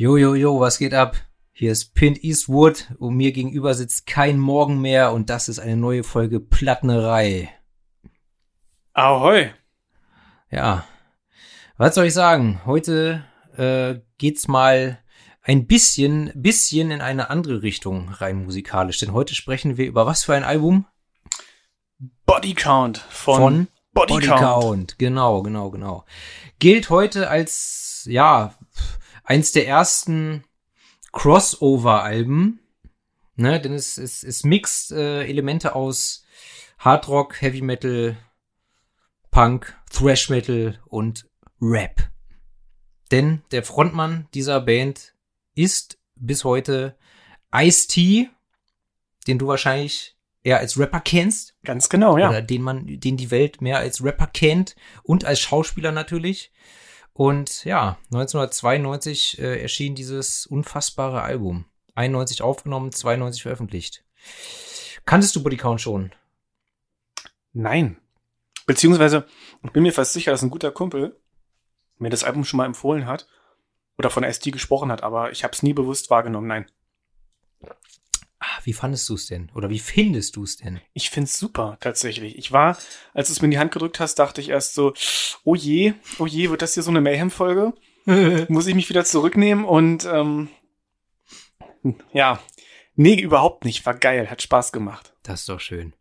Jo, jo, jo, was geht ab? Hier ist Pint Eastwood und mir gegenüber sitzt kein Morgen mehr und das ist eine neue Folge Plattnerei. Ahoi. Ja, was soll ich sagen? Heute äh, geht's mal ein bisschen, bisschen in eine andere Richtung rein musikalisch, denn heute sprechen wir über was für ein Album? Body Count von, Von Body, Body Count. Count. Genau, genau, genau. Gilt heute als, ja, eins der ersten Crossover-Alben, ne, denn es, es, es mixt äh, Elemente aus Hard Rock, Heavy Metal, Punk, Thrash Metal und Rap. Denn der Frontmann dieser Band ist bis heute Ice-T, den du wahrscheinlich eher als Rapper kennst Ganz genau, ja. oder den man, den die Welt mehr als Rapper kennt und als Schauspieler natürlich. Und ja, 1992 äh, erschien dieses unfassbare Album. 91 aufgenommen, 92 veröffentlicht. Kanntest du Body Count schon? Nein. Beziehungsweise, ich bin mir fast sicher, dass ein guter Kumpel mir das Album schon mal empfohlen hat oder von ST gesprochen hat, aber ich habe es nie bewusst wahrgenommen. Nein. Ah, wie fandest du es denn? Oder wie findest du es denn? Ich find's super, tatsächlich. Ich war, als du es mir in die Hand gedrückt hast, dachte ich erst so, oh je, oh je, wird das hier so eine Mayhem-Folge? Muss ich mich wieder zurücknehmen und ähm, ja, nee, überhaupt nicht. War geil, hat Spaß gemacht. Das ist doch schön.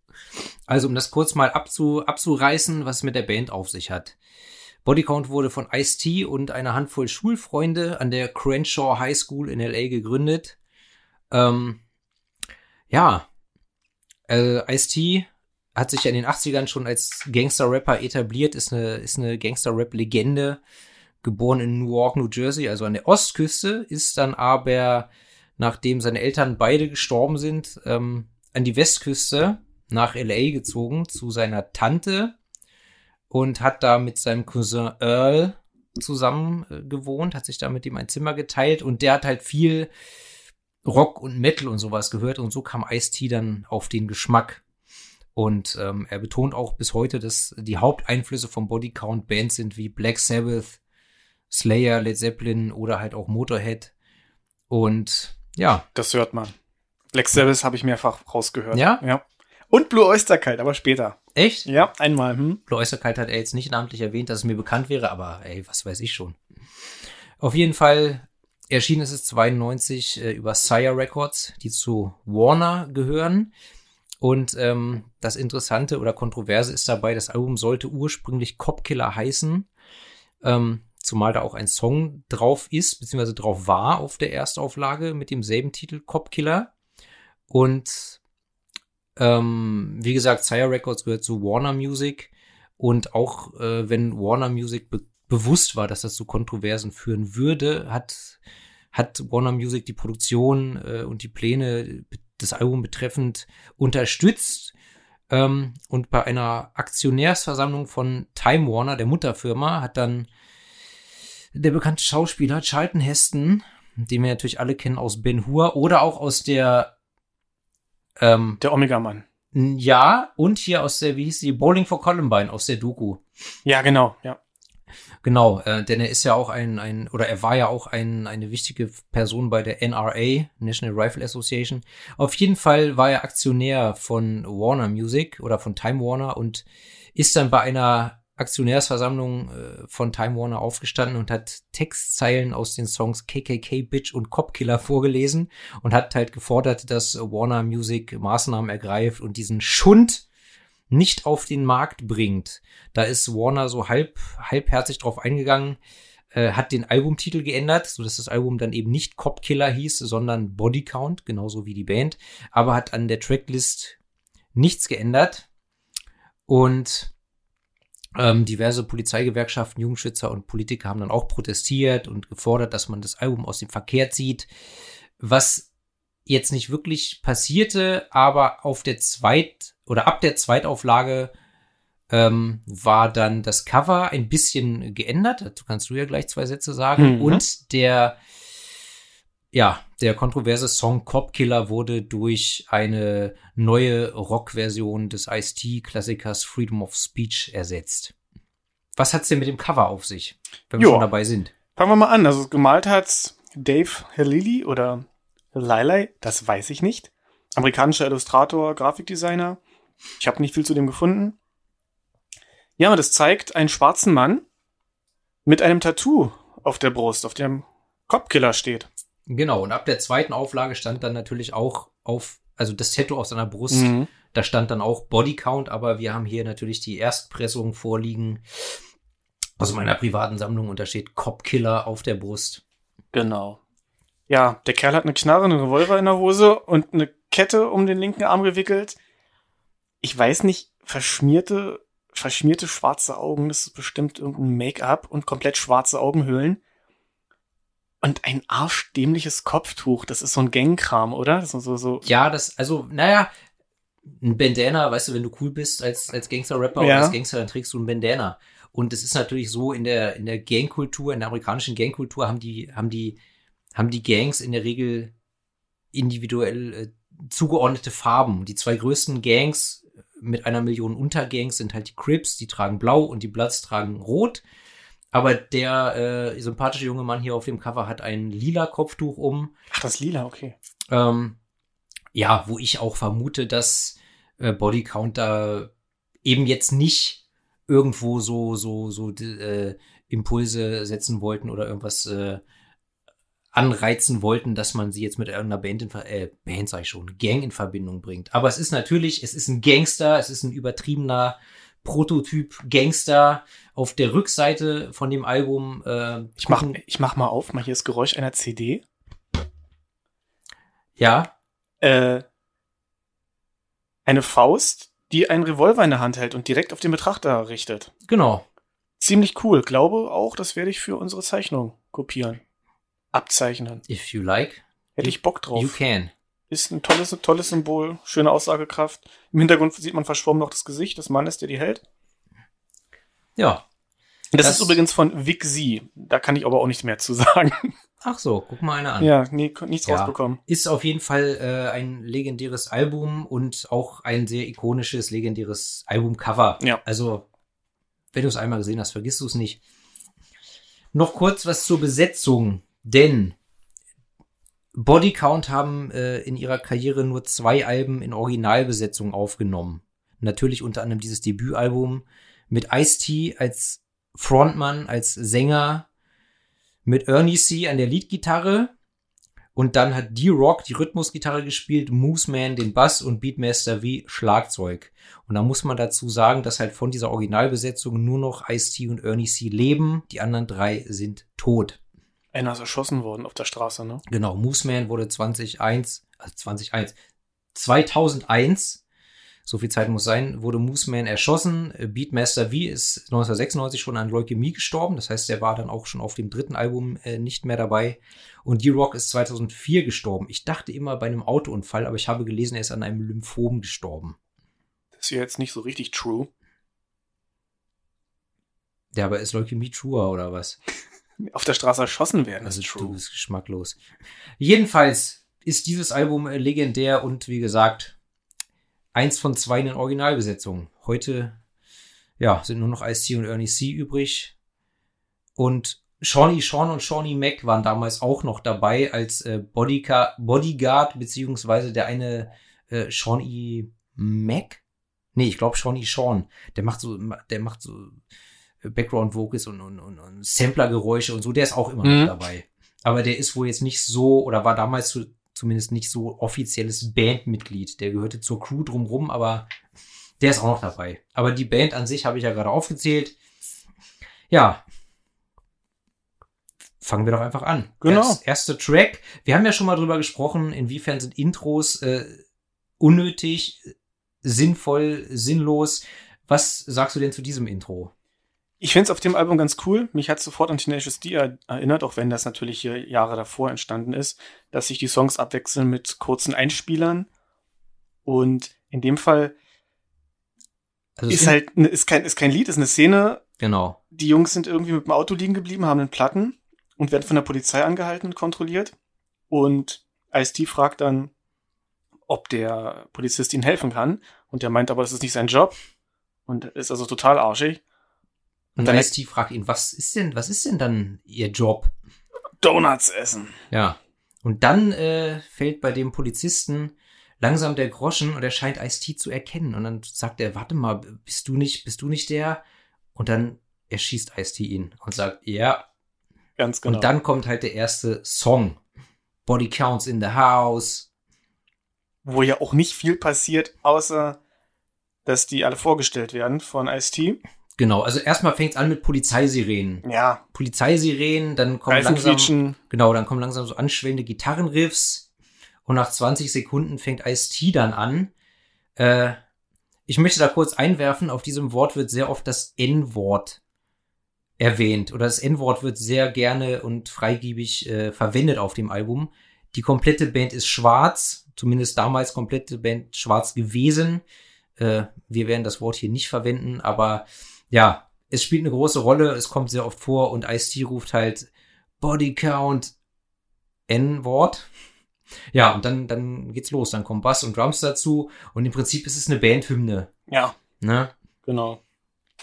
Also, um das kurz mal abzu, abzureißen, was es mit der Band auf sich hat. Bodycount wurde von Ice-T und einer Handvoll Schulfreunde an der Crenshaw High School in L.A. gegründet. Ähm, ja, äh, Ice-T hat sich ja in den 80ern schon als Gangster-Rapper etabliert, ist eine, ist eine Gangster-Rap-Legende, geboren in Newark, New Jersey, also an der Ostküste, ist dann aber, nachdem seine Eltern beide gestorben sind, ähm, an die Westküste nach LA gezogen zu seiner Tante und hat da mit seinem Cousin Earl zusammen äh, gewohnt, hat sich da mit ihm ein Zimmer geteilt und der hat halt viel Rock und Metal und sowas gehört und so kam Ice-T dann auf den Geschmack. Und ähm, er betont auch bis heute, dass die Haupteinflüsse vom Body Count Bands sind wie Black Sabbath, Slayer, Led Zeppelin oder halt auch Motorhead. Und ja, Das hört man. Black Sabbath habe ich mehrfach rausgehört. Ja? Ja. Und Blue Oyster Cult, aber später. echt? Ja, einmal. Hm? Blue Oyster Cult hat er jetzt nicht namentlich erwähnt, dass es mir bekannt wäre, aber ey, was weiß ich schon. Auf jeden Fall erschien es 92 äh, über Sire Records, die zu Warner gehören. Und ähm, das Interessante oder Kontroverse ist dabei, das Album sollte ursprünglich Copkiller heißen, ähm, zumal da auch ein Song drauf ist, beziehungsweise drauf war auf der Erstauflage mit demselben Titel Copkiller. Und ähm, wie gesagt, Sire Records gehört zu Warner Music. Und auch äh, wenn Warner Music bewusst war, dass das zu Kontroversen führen würde, hat, hat Warner Music die Produktion äh, und die Pläne des Albums betreffend unterstützt. Ähm, und bei einer Aktionärsversammlung von Time Warner, der Mutterfirma, hat dann der bekannte Schauspieler Charlton Heston, den wir natürlich alle kennen aus Ben Hur oder auch aus der ähm, Der Omega-Mann. ja, und hier aus der, wie hieß die, Bowling for Columbine, aus der Doku. Ja, genau. Ja. Genau, äh, denn er ist ja auch ein, ein, oder er war ja auch ein, eine wichtige Person bei der NRA, National Rifle Association. Auf jeden Fall war er Aktionär von Warner Music oder von Time Warner und ist dann bei einer Aktionärsversammlung äh, von Time Warner aufgestanden und hat Textzeilen aus den Songs KKK Bitch und Copkiller vorgelesen und hat halt gefordert, dass Warner Music Maßnahmen ergreift und diesen Schund nicht auf den Markt bringt. Da ist Warner so halb, halbherzig drauf eingegangen, äh, hat den Albumtitel geändert, so dass das Album dann eben nicht Cop Killer hieß, sondern Body Count, genauso wie die Band, aber hat an der Tracklist nichts geändert. Und ähm, diverse Polizeigewerkschaften, Jugendschützer und Politiker haben dann auch protestiert und gefordert, dass man das Album aus dem Verkehr zieht. Was jetzt nicht wirklich passierte, aber auf der Zweit- oder ab der Zweitauflage ähm, war dann das Cover ein bisschen geändert. Dazu kannst du ja gleich zwei Sätze sagen. Mhm. Und der, ja, der kontroverse Song Cop Killer wurde durch eine neue Rockversion des Ice-T-Klassikers Freedom of Speech ersetzt. Was hat's denn mit dem Cover auf sich, wenn wir Joa. schon dabei sind? Fangen wir mal an. Also gemalt hat's Dave Halili oder Lilei, das weiß ich nicht. Amerikanischer Illustrator, Grafikdesigner. Ich habe nicht viel zu dem gefunden. Ja, das zeigt einen schwarzen Mann mit einem Tattoo auf der Brust, auf dem Copkiller steht. Genau, und ab der zweiten Auflage stand dann natürlich auch auf, also das Tattoo auf seiner Brust, mhm. da stand dann auch Bodycount, aber wir haben hier natürlich die Erstpressung vorliegen aus meiner privaten Sammlung und da steht Copkiller auf der Brust. Genau. Ja, der Kerl hat eine Knarre, einen Revolver in der Hose und eine Kette um den linken Arm gewickelt. Ich weiß nicht, verschmierte, verschmierte schwarze Augen, das ist bestimmt irgendein Make-up und komplett schwarze Augenhöhlen. Und ein arschdämliches Kopftuch, das ist so ein Gangkram, oder? Ist so, so. Ja, das, also, naja, ein Bandana, weißt du, wenn du cool bist als, als Gangster-Rapper ja. oder als Gangster, dann trägst du ein Bandana. Und es ist natürlich so, in der, in der Gangkultur, in der amerikanischen Gangkultur haben die, haben die, haben die Gangs in der Regel individuell äh, zugeordnete Farben. Die zwei größten Gangs mit einer Million Untergangs sind halt die Crips, die tragen blau und die Bloods tragen rot. Aber der äh, sympathische junge Mann hier auf dem Cover hat ein lila Kopftuch um. Ach, das lila, okay. Ähm, ja, wo ich auch vermute, dass äh, Bodycount da eben jetzt nicht irgendwo so so so äh, Impulse setzen wollten oder irgendwas äh, anreizen wollten, dass man sie jetzt mit irgendeiner Band in äh, Band sag ich schon, Gang in Verbindung bringt. Aber es ist natürlich, es ist ein Gangster, es ist ein übertriebener Prototyp Gangster auf der Rückseite von dem Album. Äh, ich mach, ich mach mal auf, mal hier das Geräusch einer CD. Ja. Äh, eine Faust, die einen Revolver in der Hand hält und direkt auf den Betrachter richtet. Genau. Ziemlich cool. Glaube auch, das werde ich für unsere Zeichnung kopieren. Abzeichnen. If you like. Hätte ich Bock drauf. You can. Ist ein tolles, tolles Symbol, schöne Aussagekraft. Im Hintergrund sieht man verschwommen noch das Gesicht des Mannes, der die hält. Ja. Das, das ist übrigens von Vic Z. Da kann ich aber auch nicht mehr zu sagen. Ach so, guck mal eine an. Ja, nee, nichts ja, rausbekommen. Ist auf jeden Fall äh, ein legendäres Album und auch ein sehr ikonisches, legendäres Albumcover. Ja. Also, wenn du es einmal gesehen hast, vergisst du es nicht. Noch kurz was zur Besetzung, denn Bodycount haben äh, in ihrer Karriere nur zwei Alben in Originalbesetzung aufgenommen. Natürlich unter anderem dieses Debütalbum mit Ice-T als Frontmann, als Sänger, mit Ernie C. an der Leadgitarre und dann hat D-Rock die Rhythmusgitarre gespielt, Mooseman den Bass und Beatmaster wie Schlagzeug. Und da muss man dazu sagen, dass halt von dieser Originalbesetzung nur noch Ice-T und Ernie C. leben. Die anderen drei sind tot. Einer ist erschossen worden auf der Straße, ne? Genau, Mooseman wurde 2001, also 2001, 2001, so viel Zeit muss sein, wurde Mooseman erschossen. Beatmaster V ist 1996 schon an Leukämie gestorben, das heißt, er war dann auch schon auf dem dritten Album äh, nicht mehr dabei. Und D-Rock ist 2004 gestorben. Ich dachte immer bei einem Autounfall, aber ich habe gelesen, er ist an einem Lymphom gestorben. Das ist ja jetzt nicht so richtig true. Ja, aber ist Leukämie truer oder was? auf der Straße erschossen werden. Also true. du bist geschmacklos. Jedenfalls ist dieses Album legendär und wie gesagt, eins von zwei in den Originalbesetzungen. Heute, ja, sind nur noch Ice-T und Ernie C übrig. Und Shawnee Sean und Shawnee Mac waren damals auch noch dabei als äh, Bodyguard, Bodyguard, beziehungsweise der eine äh, Shawnee Mac? Nee, ich glaube Shawnee Sean. Der macht so, der macht so Background Vocals und, und, und, und Samplergeräusche und so, der ist auch immer mhm. noch dabei. Aber der ist wohl jetzt nicht so, oder war damals zu, zumindest nicht so offizielles Bandmitglied. Der gehörte zur Crew drumrum, aber der ist auch noch dabei. Aber die Band an sich habe ich ja gerade aufgezählt. Ja. Fangen wir doch einfach an. Genau. Das erste Track. Wir haben ja schon mal drüber gesprochen, inwiefern sind Intros äh, unnötig, sinnvoll, sinnlos. Was sagst du denn zu diesem Intro? Ich finde es auf dem Album ganz cool. Mich hat sofort an Tenacious D erinnert, auch wenn das natürlich hier Jahre davor entstanden ist, dass sich die Songs abwechseln mit kurzen Einspielern. Und in dem Fall also ist halt ne, ist kein ist kein Lied, ist eine Szene. Genau. Die Jungs sind irgendwie mit dem Auto liegen geblieben, haben einen Platten und werden von der Polizei angehalten und kontrolliert. Und Ice-T fragt dann, ob der Polizist ihnen helfen kann. Und der meint aber, das ist nicht sein Job. Und ist also total arschig. Und dann Ice-T fragt ihn, was ist denn, was ist denn dann ihr Job? Donuts essen. Ja. Und dann äh, fällt bei dem Polizisten langsam der Groschen und er scheint Ice-T zu erkennen. Und dann sagt er, warte mal, bist du nicht, bist du nicht der? Und dann erschießt Ice-T ihn und sagt, ja. Ganz genau. Und dann kommt halt der erste Song. Body Counts in the House. Wo ja auch nicht viel passiert, außer dass die alle vorgestellt werden von Ice-T. Genau, also erstmal fängt es an mit Polizeisirenen. Ja. Polizeisirenen, dann kommen langsam, genau, dann kommen langsam so anschwellende Gitarrenriffs und nach 20 Sekunden fängt Ice-T dann an. Äh, ich möchte da kurz einwerfen, auf diesem Wort wird sehr oft das N-Wort erwähnt oder das N-Wort wird sehr gerne und freigiebig äh, verwendet auf dem Album. Die komplette Band ist schwarz, zumindest damals komplette Band schwarz gewesen. Äh, wir werden das Wort hier nicht verwenden, aber ja, es spielt eine große Rolle, es kommt sehr oft vor und Ice-T ruft halt Body Count N-Wort. Ja, und dann, dann geht's los. Dann kommen Bass und Drums dazu und im Prinzip ist es eine Bandhymne. Ja, Ne? genau.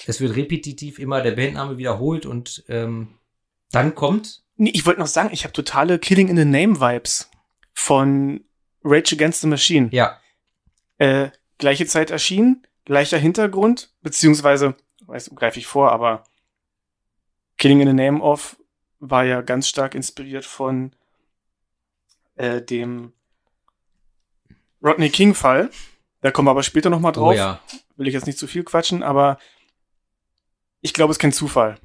Es wird repetitiv immer der Bandname wiederholt und ähm, dann kommt, Nee, ich wollte noch sagen, ich habe totale Killing in the Name Vibes von Rage Against the Machine. ja, Äh, gleiche Zeit erschienen, gleicher Hintergrund, beziehungsweise, weiß, greife ich vor, aber Killing in the Name of war ja ganz stark inspiriert von äh, dem Rodney King Fall. Da kommen wir aber später noch mal drauf. oh ja. Will ich jetzt nicht zu viel quatschen, aber ich glaube, es ist kein Zufall.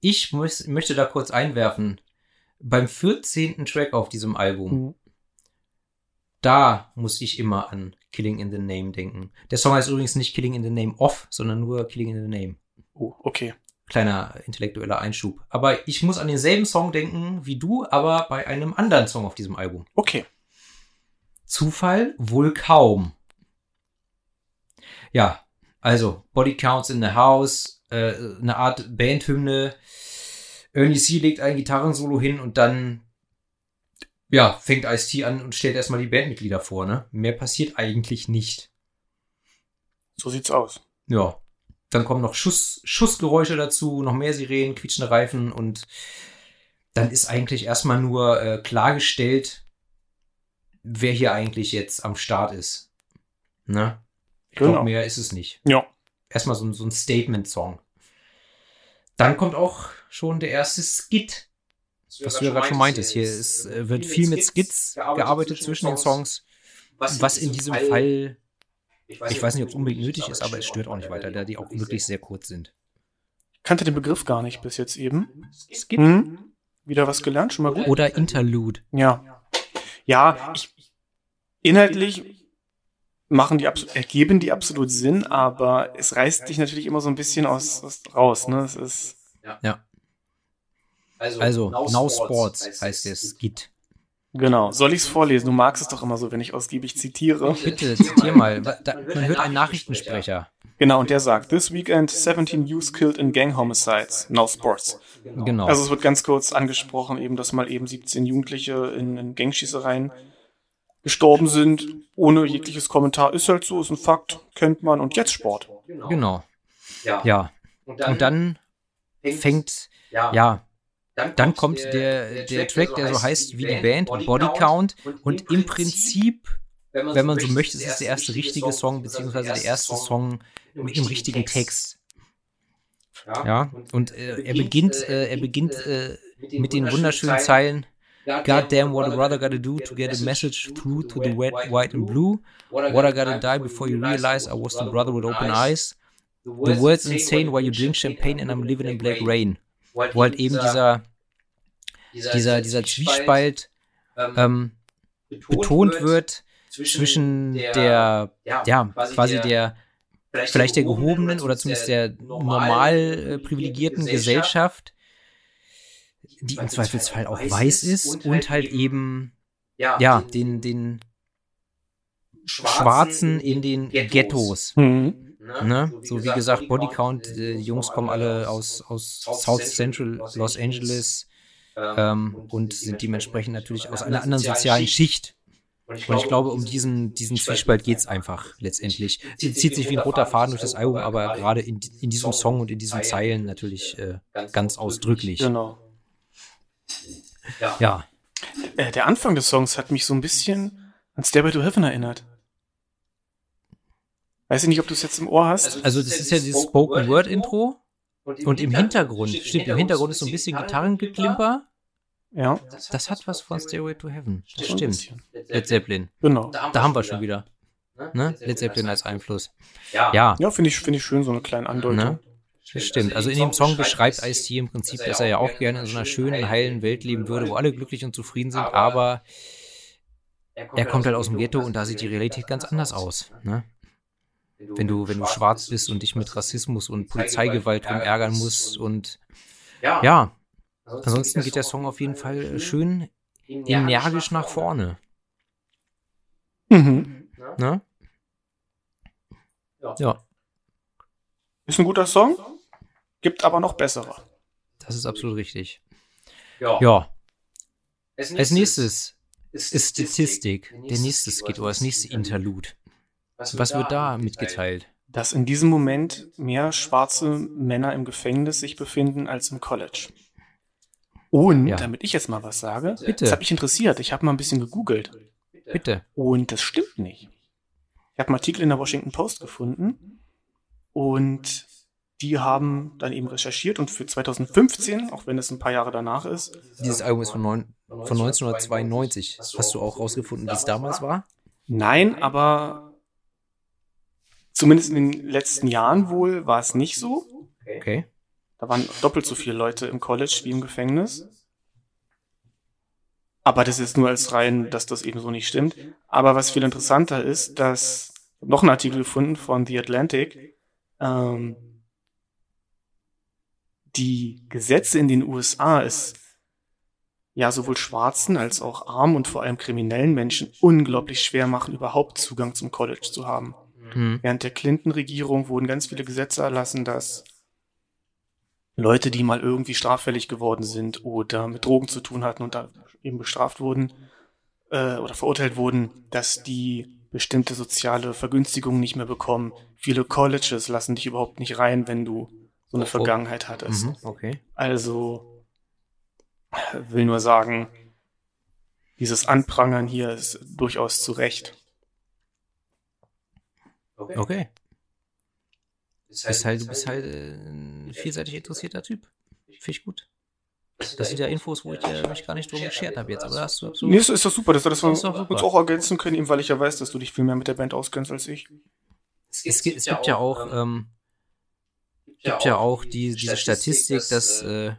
Ich muss, möchte da kurz einwerfen. Beim 14. Track auf diesem Album, Mhm. da muss ich immer an Killing in the Name denken. Der Song heißt übrigens nicht Killing in the Name of, sondern nur Killing in the Name. Oh, okay. Kleiner intellektueller Einschub. Aber ich muss an denselben Song denken wie du, aber bei einem anderen Song auf diesem Album. Okay. Zufall wohl kaum. Ja, also Body Counts in the House, äh, eine Art Bandhymne. Ernie C legt ein Gitarrensolo hin und dann ja, fängt Ice-T an und stellt erstmal die Bandmitglieder vor, ne? Mehr passiert eigentlich nicht. So sieht's aus. Ja. Dann kommen noch Schuss, Schussgeräusche dazu, noch mehr Sirenen, quietschende Reifen und dann ist eigentlich erstmal nur äh, klargestellt, wer hier eigentlich jetzt am Start ist. Ne? Ich Genau. glaube, mehr ist es nicht. Ja. Erstmal so, ein- so ein Statement-Song. Dann kommt auch schon der erste Skit. Was du ja gerade schon meintest. Hier ist, äh, wird viel mit Skits gearbeitet zwischen den Songs. Was in diesem Fall, ich weiß nicht, ob es unbedingt nötig ist, aber es stört auch nicht weiter, da die auch wirklich sehr kurz sind. Kannte den Begriff gar nicht bis jetzt eben. Skit Hm? Wieder was gelernt, schon mal gut. oder Interlude. Ja. Ja, ich, inhaltlich machen die ergeben die absolut Sinn, aber es reißt dich natürlich immer so ein bisschen aus, aus raus, ne? Es ist Ja. Also, Now Sports heißt der Skit. genau. Soll ich es vorlesen? Du magst es doch immer so, wenn ich ausgiebig zitiere. Bitte, zitier mal. Da, man hört einen Nachrichtensprecher. Genau, und der sagt: This weekend 17 youths killed in gang homicides. Now Sports. Genau. Also es wird ganz kurz angesprochen, eben, dass mal eben 17 Jugendliche in, in Gangschießereien gestorben sind, ohne jegliches Kommentar. Ist halt so, ist ein Fakt, kennt man und jetzt Sport. Genau. Ja. Und dann fängt, ja, dann kommt der, der Track, der so heißt wie die Band, Body Count. Und im Prinzip, wenn man so möchte, ist es der erste richtige Song, beziehungsweise der erste Song mit dem richtigen Text. Ja, und äh, er beginnt, äh, er beginnt äh, mit den wunderschönen Zeilen. God damn, what a brother gotta do to get a message through to the red, white and blue. What I gotta die before you realize I was the brother with open eyes. The world's insane while you drink champagne and I'm living in black rain. Wo halt eben dieser, dieser, dieser Zwiespalt ähm, betont wird zwischen der, ja, quasi der, vielleicht der gehobenen oder zumindest der normal äh, privilegierten Gesellschaft, die im Zweifelsfall auch weiß ist und halt eben, ja, den, den Schwarzen in den Ghettos. Mhm. Ne? So wie gesagt, Bodycount, die Jungs kommen alle aus, aus South Central Los Angeles ähm, und sind dementsprechend natürlich aus einer anderen sozialen Schicht. Und ich glaube, um diesen, diesen Zwiespalt geht's einfach letztendlich. Sie zieht sich wie ein roter Faden durch das Album, aber gerade in, in diesem Song und in diesen Zeilen natürlich äh, ganz ausdrücklich. Genau. Ja. Äh, der Anfang des Songs hat mich so ein bisschen an Stairway to Heaven erinnert. Weiß ich nicht, ob du es jetzt im Ohr hast. Also das ist ja dieses Spoken Word Intro. Und im Hintergrund, stimmt, im Hintergrund ist so ein bisschen Gitarrengeklimper. Ja, Das hat was von Stairway to Heaven. Das stimmt. Led Zeppelin. genau. Da haben wir schon wieder. Ne? Led Zeppelin als Einfluss. Ja, Ja, finde ich, finde ich schön, so eine kleine Andeutung. ne? Das stimmt. Also in dem Song beschreibt Ice-T im Prinzip, dass er ja auch gerne in so einer schönen, heilen Welt leben würde, wo alle glücklich und zufrieden sind, aber er kommt halt aus dem Ghetto und da sieht die Realität ganz anders aus. Ne? Wenn du, wenn du schwarz bist und dich mit Rassismus und Polizeigewalt rumärgern musst und ja, ansonsten geht der Song auf jeden Fall äh, schön energisch nach vorne. Mhm. Ne? Ja, Ist ein guter Song, gibt aber noch bessere. das ist absolut richtig. Ja, als nächstes ist Statistik. Der nächste Skit oder das nächste Interlude. Was wird da mitgeteilt? Dass in diesem Moment mehr schwarze Männer im Gefängnis sich befinden als im College. Und, Ja. damit ich jetzt mal was sage, Bitte. das hat mich interessiert. Ich habe mal ein bisschen gegoogelt. Bitte. Und das stimmt nicht. Ich habe einen Artikel in der Washington Post gefunden und die haben dann eben recherchiert und für 2015, auch wenn es ein paar Jahre danach ist, Dieses Album ist von, neun, von 1992. Hast du auch rausgefunden, wie es damals war? nein, aber zumindest in den letzten Jahren wohl war es nicht so. Okay. Da waren doppelt so viele Leute im College wie im Gefängnis. Aber das ist nur als rein, dass das eben so nicht stimmt. Aber was viel interessanter ist, dass noch einen Artikel gefunden von The Atlantic. Ähm, die Gesetze in den USA ist ja sowohl schwarzen als auch armen und vor allem kriminellen Menschen unglaublich schwer machen, überhaupt Zugang zum College zu haben. Hm. Während der Clinton-Regierung wurden ganz viele Gesetze erlassen, dass Leute, die mal irgendwie straffällig geworden sind oder mit Drogen zu tun hatten und da eben bestraft wurden äh, oder verurteilt wurden, dass die bestimmte soziale Vergünstigungen nicht mehr bekommen. Viele Colleges lassen dich überhaupt nicht rein, wenn du so eine Oh, oh. Vergangenheit hattest. Mhm. Okay. Also will nur sagen, dieses Anprangern hier ist durchaus zu Recht. Okay. Bist halt, du bist halt äh, ein vielseitig interessierter Typ. Finde ich gut. Das sind ja Infos, wo ich äh, mich gar nicht drum geschert habe jetzt. Aber da hast du absolut. Nee, ist, ist doch super, dass wir das uns auch ergänzen können, eben weil ich ja weiß, dass du dich viel mehr mit der Band auskennst als ich. Es gibt, es gibt ja auch, ähm, gibt ja auch die, diese Statistik, dass äh,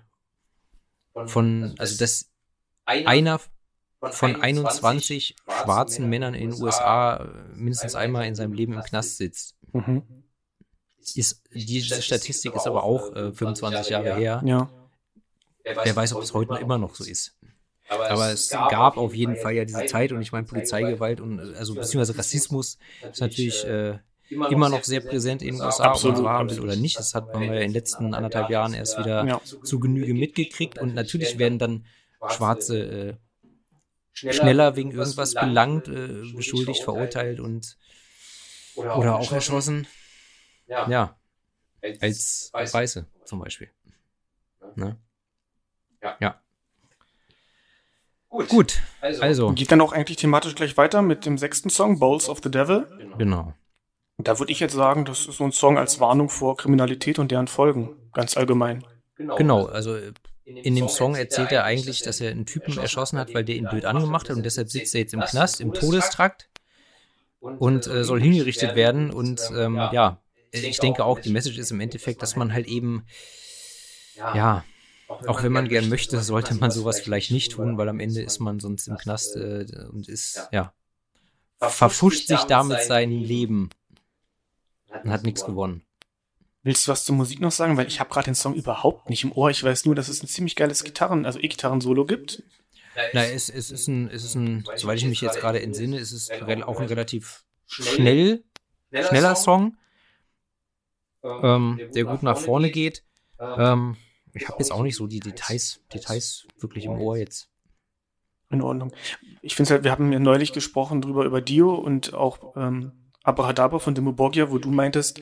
von, also dass einer von 21 schwarzen Männern in den USA äh, mindestens einmal in seinem Leben im Knast sitzt. Mhm. Ist, diese Statistik ist aber auch äh, 25 Jahre her. Ja. Wer weiß, ob es heute noch immer noch so ist. Aber es gab auf jeden Fall ja diese Zeit und ich meine Polizeigewalt und äh, also beziehungsweise Rassismus ist natürlich äh, immer noch sehr präsent in den USA, ob man Absolut, so haben will absolut. oder nicht. Das hat man ja in den letzten anderthalb Jahren erst wieder Ja. zu Genüge mitgekriegt und natürlich werden dann Schwarze äh, schneller wegen irgendwas belangt, äh, beschuldigt, verurteilt und oder auch erschossen. Ja, als Weiße zum Beispiel. Ne? Ja. Gut, also, Geht dann auch eigentlich thematisch gleich weiter mit dem sechsten Song, Bowls of the Devil. genau. Und da würde ich jetzt sagen, das ist so ein Song als Warnung vor Kriminalität und deren Folgen, ganz allgemein. Genau, also äh, in dem Song erzählt er eigentlich, dass er einen Typen erschossen hat, weil der ihn blöd angemacht hat und deshalb sitzt er jetzt im Knast, im Todestrakt. Und äh, soll hingerichtet werden. Und ähm, ja, ich denke auch, die Message ist im Endeffekt, dass man halt eben, ja, auch wenn man gern möchte, sollte man sowas vielleicht nicht tun, weil am Ende ist man sonst im Knast äh, und ist, ja, verfuscht sich damit sein Leben. Und hat nichts gewonnen. Willst du was zur Musik noch sagen? Weil ich habe gerade den Song überhaupt nicht im Ohr. Ich weiß nur, dass es ein ziemlich geiles Gitarren, also E-Gitarren-Solo gibt. Na, es, es ist ein, es ist ein, soweit ich mich jetzt gerade entsinne, es ist rel- auch ein relativ schnell, schneller Song, ähm, der gut nach vorne geht. Ähm, ich habe jetzt auch nicht so die Details, Details wirklich im Ohr jetzt. In Ordnung. Ich finde halt, wir haben ja neulich gesprochen drüber über Dio und auch ähm, Abrahadabra von Dimo Borgia, wo du meintest,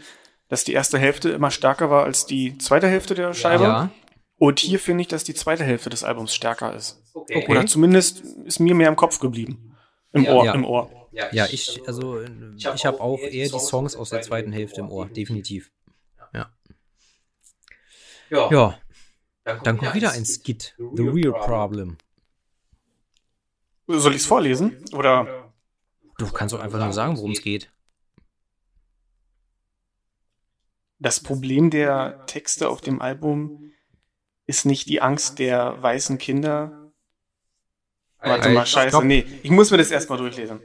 dass die erste Hälfte immer stärker war als die zweite Hälfte der Scheibe. Ja, Und hier finde ich, dass die zweite Hälfte des Albums stärker ist. Okay. Oder zumindest ist mir mehr im Kopf geblieben. Im ja, Ohr, ja. im Ohr. Ja, ich, also ich habe auch eher die Songs aus der zweiten Hälfte im Ohr, definitiv. Ja. Ja. Dann kommt wieder ein Skit. The Real Problem. Soll ich es vorlesen? Oder? Du kannst doch einfach nur sagen, worum es geht. Das Problem der Texte auf dem Album ist nicht die Angst der weißen Kinder. Warte mal, scheiße. Stopp. Nee, ich muss mir das erstmal durchlesen.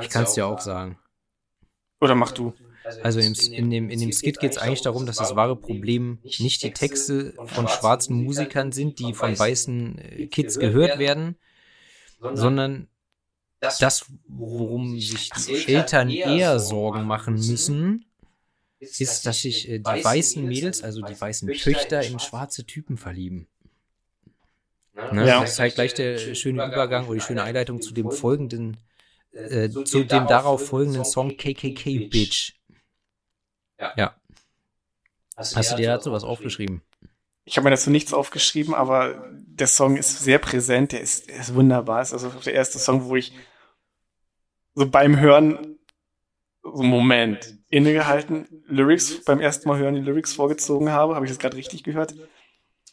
Ich kann es dir auch sagen. Oder mach du. Also im, in, dem, in dem Skit geht es eigentlich darum, dass das wahre Problem nicht die Texte von schwarzen Musikern sind, die von weißen äh, Kids gehört werden, sondern das, worum sich die Eltern eher Sorgen machen müssen, ist, dass sich äh, die weißen Mädels, also die weißen Töchter, in schwarze Typen verlieben. Ne? Ja. Das ist halt gleich der schöne Übergang oder die schöne Einleitung zu dem folgenden, äh, zu dem darauf folgenden Song KKK Bitch. Ja. Hast du dir dazu was aufgeschrieben? Ich habe mir dazu nichts aufgeschrieben, aber der Song ist sehr präsent, der ist, der ist wunderbar. Es ist also der erste Song, wo ich so beim Hören so einen Moment innegehalten, Lyrics beim ersten Mal hören, die Lyrics vorgezogen habe. Habe ich das gerade richtig gehört?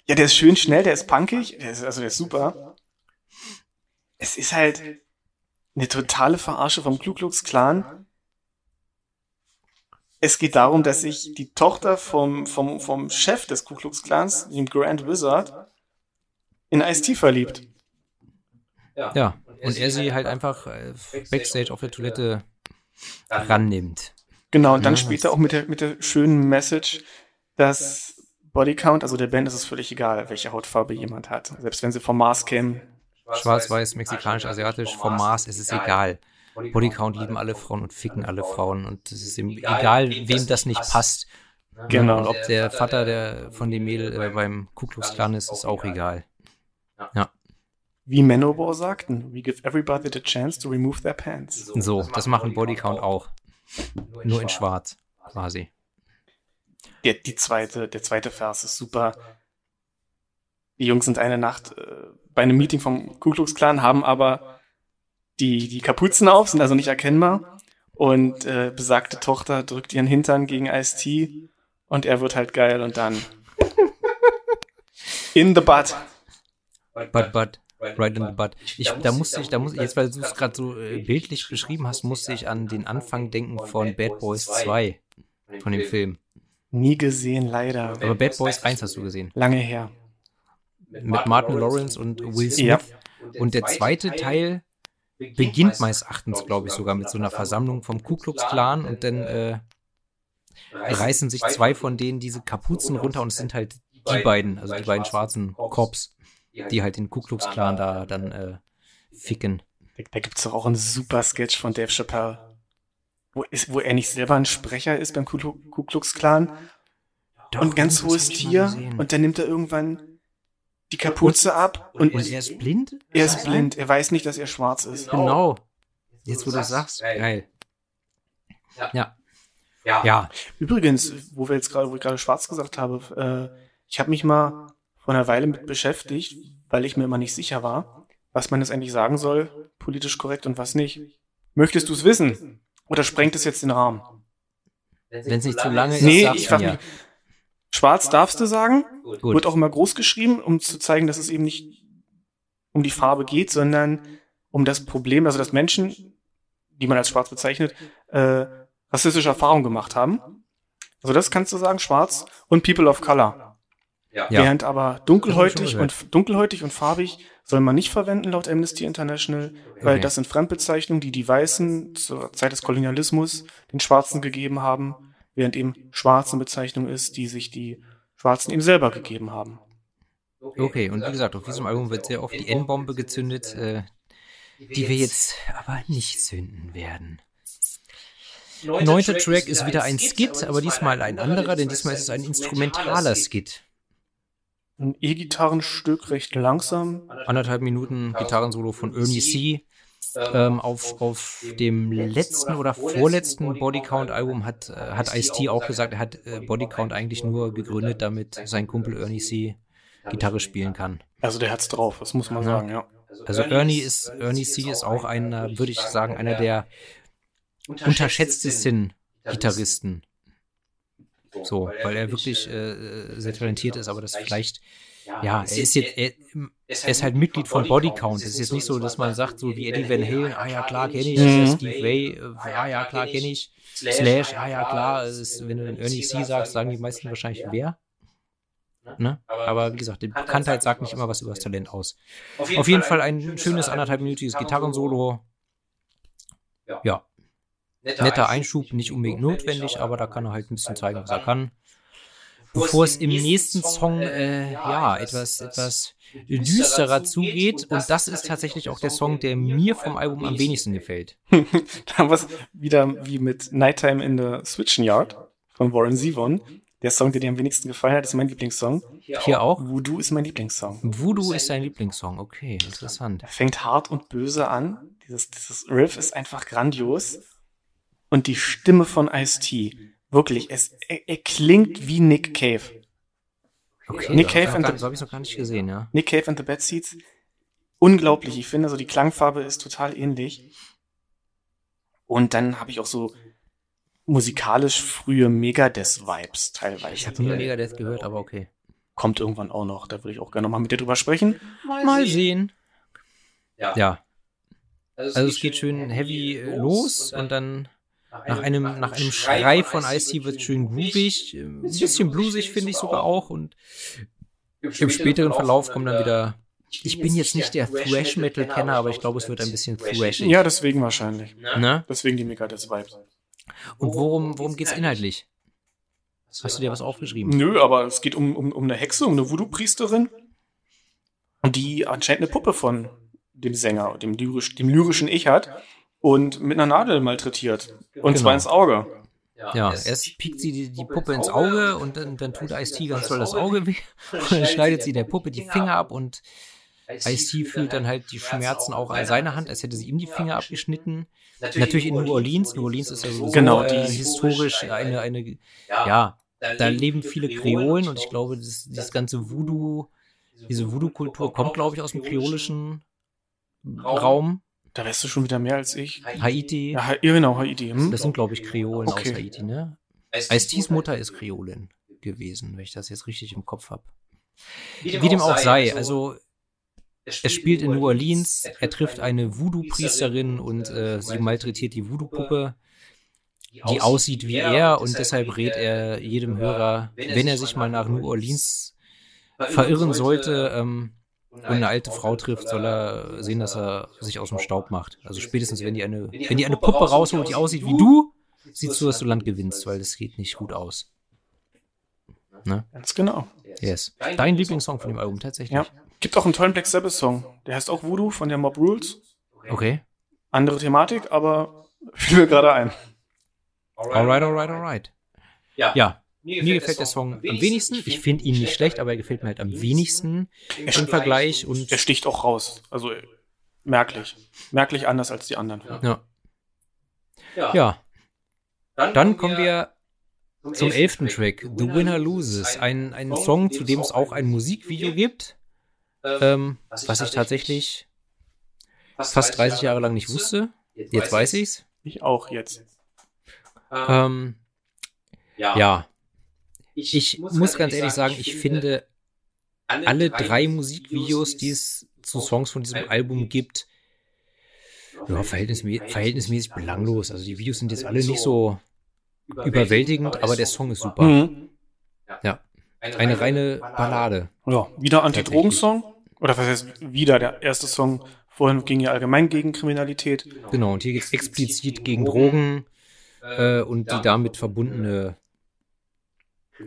Ja, der ist schön schnell, der ist punkig, der ist, also der ist super. Es ist halt eine totale Verarsche vom Ku Klux Klan. Es geht darum, dass sich die Tochter vom, vom, vom Chef des Ku Klux Klans, dem Grand Wizard, in Ice-T verliebt. Ja, und er sie halt einfach äh, backstage auf der Toilette rannimmt. Genau, und dann ja, später auch mit der, mit der schönen Message, dass Bodycount, also der Band ist es völlig egal, welche Hautfarbe jemand hat. Selbst wenn sie vom Mars kämen. Schwarz, weiß, mexikanisch, asiatisch, vom Mars ist es egal. Bodycount lieben alle Frauen und ficken alle Frauen und es ist ihm egal, wem das nicht passt. Genau. Und ob der Vater der von dem Mädel äh, beim Ku Klux Klan ist, ist auch egal. Ja. Wie Manowar sagten, we give everybody the chance to remove their pants. So, das machen Bodycount auch. Nur in schwarz, quasi. Der, die zweite, der zweite Vers ist super. Die Jungs sind eine Nacht äh, bei einem Meeting vom Ku Klux Klan, haben aber die, die Kapuzen auf, sind also nicht erkennbar. Und äh, besagte Tochter drückt ihren Hintern gegen Ice-T und er wird halt geil und dann in the butt. But, but. Right in the butt. Ich, da musste ich, da muss jetzt weil du es gerade so äh, bildlich beschrieben hast, musste ich an den Anfang denken von Bad Boys 2, von dem Film. Nie gesehen, leider. Aber Bad Boys 1 hast du gesehen. Lange her. Mit Martin Lawrence und Will Smith. Ja. Und der zweite Teil beginnt meines Erachtens, glaube ich, sogar mit so einer Versammlung vom Ku Klux Klan und dann äh, reißen sich zwei von denen diese Kapuzen runter und es sind halt die beiden, also die beiden schwarzen Cops die halt den Ku Klux Klan da dann äh, ficken. Da, da gibt es doch auch einen super Sketch von Dave Chappelle, wo, ist, wo er nicht selber ein Sprecher ist beim Ku, Ku Klux Klan doch, und ganz hohes Tier und dann nimmt er irgendwann die Kapuze ab und, und er ist blind? Er ist blind, er weiß nicht, dass er schwarz ist. Genau. Jetzt, wo du sagst, geil. Ja. Ja. ja. Übrigens, wo wir jetzt gerade, wo ich gerade schwarz gesagt habe, äh, ich habe mich mal vor einer Weile mit beschäftigt, weil ich mir immer nicht sicher war, was man jetzt eigentlich sagen soll, politisch korrekt und was nicht. Möchtest du es wissen? Oder sprengt es jetzt den Rahmen? Wenn es nicht zu lange ist, nee, ich frage mich. Schwarz darfst du sagen. Gut. Wird auch immer groß geschrieben, um zu zeigen, dass es eben nicht um die Farbe geht, sondern um das Problem, also dass Menschen, die man als schwarz bezeichnet, äh, rassistische Erfahrungen gemacht haben. Also das kannst du sagen, schwarz und People of Color. Ja. Während aber dunkelhäutig und dunkelhäutig und farbig soll man nicht verwenden laut Amnesty International, weil okay. das sind Fremdbezeichnungen, die die Weißen zur Zeit des Kolonialismus den Schwarzen gegeben haben, während eben schwarze Bezeichnung ist, die sich die Schwarzen eben selber gegeben haben. Okay, und wie gesagt, auf diesem Album wird sehr oft die N-Bombe gezündet, äh, die wir jetzt aber nicht zünden werden. Neunter Track ist wieder ein Skit, aber diesmal ein anderer, denn diesmal ist es ein instrumentaler Skit ein E-Gitarrenstück, recht langsam. Anderthalb Minuten Gitarrensolo von Ernie C. Ähm, auf, auf dem letzten oder vorletzten Bodycount-Album hat, äh, hat Ice-T auch gesagt, er hat äh, Bodycount eigentlich nur gegründet, damit sein Kumpel Ernie C. Gitarre spielen kann. Also der hat's drauf, das muss man ja. sagen, ja. Also Ernie ist, Ernie C ist auch einer, würde ich sagen, einer der unterschätztesten Gitarristen. So, weil er wirklich äh, sehr talentiert ist, aber das vielleicht, ja, er ist jetzt, er, er ist halt Mitglied von Bodycount. Es ist jetzt nicht so, dass man sagt, so wie Eddie Van Halen, ah ja, klar, kenne ich, mhm. Steve Way, äh, ja, ja, klar, kenne ich, Slash, ja, ja, klar, ist, wenn du dann Ernie C sagst, sagen die meisten wahrscheinlich wer. Ne? Aber wie gesagt, die Bekanntheit sagt nicht immer was über das Talent aus. Auf jeden Fall ein schönes anderthalbminütiges Gitarrensolo. Ja. Netter Einschub, nicht unbedingt notwendig, aber da kann er halt ein bisschen zeigen, was er kann. Bevor es im nächsten Song äh, ja etwas etwas düsterer zugeht und das ist tatsächlich auch der Song, der mir vom Album am wenigsten gefällt. da haben wir es wieder wie mit Nighttime in the Switching Yard von Warren Zevon. Der Song, der dir am wenigsten gefallen hat, ist mein Lieblingssong. Hier auch? Voodoo ist mein Lieblingssong. Voodoo ist dein Lieblingssong, okay, interessant. Er fängt hart und böse an. Dieses, dieses Riff ist einfach grandios. Und die Stimme von Ice-T, wirklich, es, er, er, klingt wie Nick Cave. Okay, Nick Cave and the, so habe ich noch gar nicht gesehen, ja. Nick Cave and the Bad Seeds, unglaublich. Ich finde, so die Klangfarbe ist total ähnlich. Und dann habe ich auch so musikalisch frühe Megadeth-Vibes teilweise. Ich habe nie Megadeth gehört, aber okay. Kommt irgendwann auch noch. Da würde ich auch gerne nochmal mit dir drüber sprechen. Mal sehen. Ja. ja. Also, es geht schön heavy los und dann nach einem, nach einem Schrei von Ice-T wird schön groovig. Ein bisschen bluesig finde ich sogar auch und im späteren Verlauf kommen dann wieder ich bin jetzt nicht der Thrash-Metal-Kenner, aber ich glaube, es wird ein bisschen thrashig. Ja, deswegen wahrscheinlich. Ne? Deswegen die Megadeth-Vibes. Und worum, worum geht's inhaltlich? Hast du dir was aufgeschrieben? Nö, aber es geht um, um, um eine Hexe, um eine Voodoo-Priesterin, die anscheinend eine Puppe von dem Sänger, dem, lyrisch, dem lyrischen Ich hat und mit einer Nadel malträtiert. Und genau. zwar ins Auge. Ja, erst piekt sie die, die Puppe ins Auge und dann, dann tut Ice-T ganz doll das Auge weh. Und dann schneidet sie der Puppe die Finger ab und Ice-T fühlt dann halt die Schmerzen auch an seiner Hand, als hätte sie ihm die Finger abgeschnitten. Natürlich in New Orleans. New Orleans ist ja sowieso genau, äh, historisch eine, eine, ja, da leben viele Kreolen und ich glaube, das, dieses ganze Voodoo, diese Voodoo-Kultur kommt, glaube ich, aus dem kreolischen Raum. Da weißt du schon wieder mehr als ich. Haiti. Ja, genau, Haiti. Hm? Das sind, glaube ich, Kreolen okay. aus Haiti, ne? Ice-T's Mutter ist Kreolin gewesen, wenn ich das jetzt richtig im Kopf habe. Wie dem auch sei, also er spielt in New Orleans, er trifft eine Voodoo-Priesterin und äh, sie malträtiert die Voodoo-Puppe, die aussieht wie er und deshalb rät er jedem Hörer, wenn er sich mal nach New Orleans verirren sollte ähm, eine alte Frau trifft, soll er sehen, dass er sich aus dem Staub macht. Also spätestens, wenn die eine, wenn die eine Puppe rausholt, die aussieht wie du, siehst du, dass du Land gewinnst, weil das geht nicht gut aus. Ne? Ganz genau. Yes. Dein Lieblingssong von dem Album tatsächlich. Ja. Gibt auch einen tollen Black Sabbath Song. Der heißt auch Voodoo von der Mob Rules. Okay. Andere Thematik, aber fiel mir gerade ein. Alright, alright, alright. Ja. ja. Mir, gefällt, mir gefällt der Song, Song am wenigsten. Ich finde ihn nicht schlecht, aber er gefällt mir halt am wenigsten im Vergleich. Und er sticht auch raus. Also merklich. Merklich anders als die anderen. Ja. Ja. ja. Dann, Dann kommen wir zum elften Track, The Winner Loses. Ein, ein Song, zu dem es auch ein Musikvideo gibt. Ähm, ähm, was ich tatsächlich fast 30 Jahre lang nicht wusste. Jetzt weiß ich's. Ich auch jetzt. Ähm, ähm ja. ja. Ich, muss ganz ehrlich sagen, ich finde alle drei Musikvideos, die es zu Songs von diesem Album gibt, ja, verhältnismäßig, verhältnismäßig belanglos. Also die Videos sind jetzt alle nicht so überwältigend, aber der Song ist super. Mhm. Ja. Eine reine Ballade. Ja, wieder Anti-Drogen-Song oder was heißt wieder, der erste Song vorhin ging ja allgemein gegen Kriminalität. Genau, und hier geht es explizit gegen Drogen äh, und die damit verbundene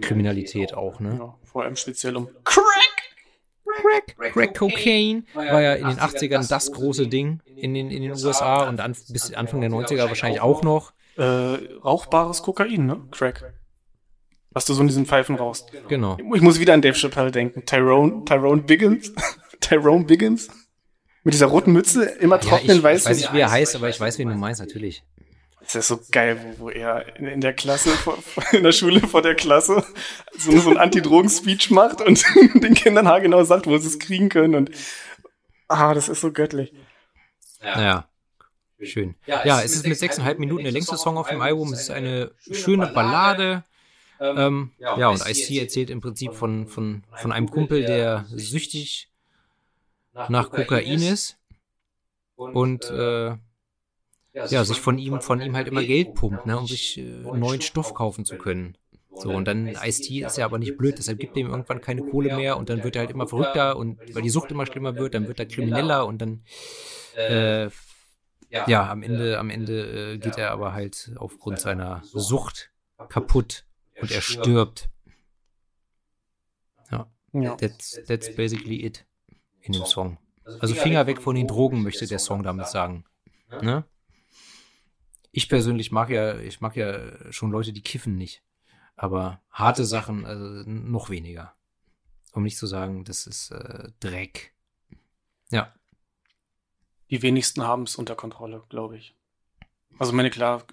Kriminalität auch, ne? Ja, vor allem speziell um Crack! Crack, Crack Cocaine war ja in den 80ern das große Ding in den, in den USA und an, bis Anfang der 90er wahrscheinlich auch noch. Äh, rauchbares Kokain, ne? Crack was du so in diesen Pfeifen rauchst. Genau. Ich muss wieder an Dave Chappelle denken. Tyrone, Tyrone Biggins. Tyrone Biggins. Mit dieser roten Mütze, immer trocknen ja, ich, weiß. Ich weiß nicht, wie er heißt, aber ich weiß, wen du meinst, natürlich. Das ist so geil, wo, wo er in, in der Klasse, vor, in der Schule vor der Klasse so, so ein Anti-Drogen-Speech macht und den Kindern haargenau sagt, wo sie es kriegen können. Und ah, das ist so göttlich. Ja. ja. Schön. Ja, ja es ist mit sechseinhalb Minuten der längste Song auf dem Album. Es ist eine schöne Ballade. Ähm, ja, und Ice-T erzählt im Prinzip von, von, von einem Kumpel, der süchtig nach Kokain ist und äh, ja, sich von ihm, von ihm halt immer Geld pumpt, ne, um sich äh, neuen Stoff kaufen zu können. So, und dann Ice-T ist ja aber nicht blöd, deshalb gibt er ihm irgendwann keine Kohle mehr und dann wird er halt immer verrückter und weil die Sucht immer schlimmer wird, dann wird er krimineller und dann äh, ja, am Ende, am Ende äh, geht er aber halt aufgrund seiner Sucht kaputt und er stirbt. Ja. ja. That's, that's basically it in dem Song. Also Finger weg von den Drogen, möchte der Song damit sagen. Ne? Ich persönlich mag ja, ich mag ja schon Leute, die kiffen nicht. Aber harte Sachen, also noch weniger. Um nicht zu sagen, das ist äh, Dreck. Ja. Die wenigsten haben es unter Kontrolle, glaube ich. Also meine klar,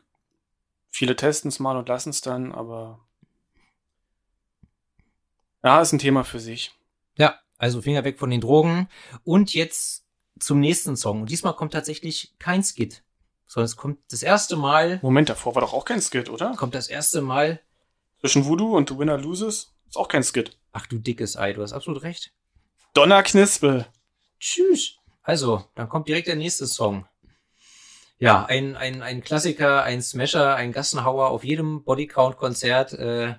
viele testen es mal und lassen es dann, aber ja, ist ein Thema für sich. Ja, also Finger weg von den Drogen. Und jetzt zum nächsten Song. Und diesmal kommt tatsächlich kein Skit, sondern es kommt das erste Mal. Moment, davor war doch auch kein Skit, oder? Kommt das erste Mal. Zwischen Voodoo und The Winner Loses ist auch kein Skit. Ach du dickes Ei, du hast absolut recht. Donnerknispel. Tschüss. Also, dann kommt direkt der nächste Song. Ja, ein, ein, ein Klassiker, ein Smasher, ein Gassenhauer auf jedem Bodycount-Konzert. Äh,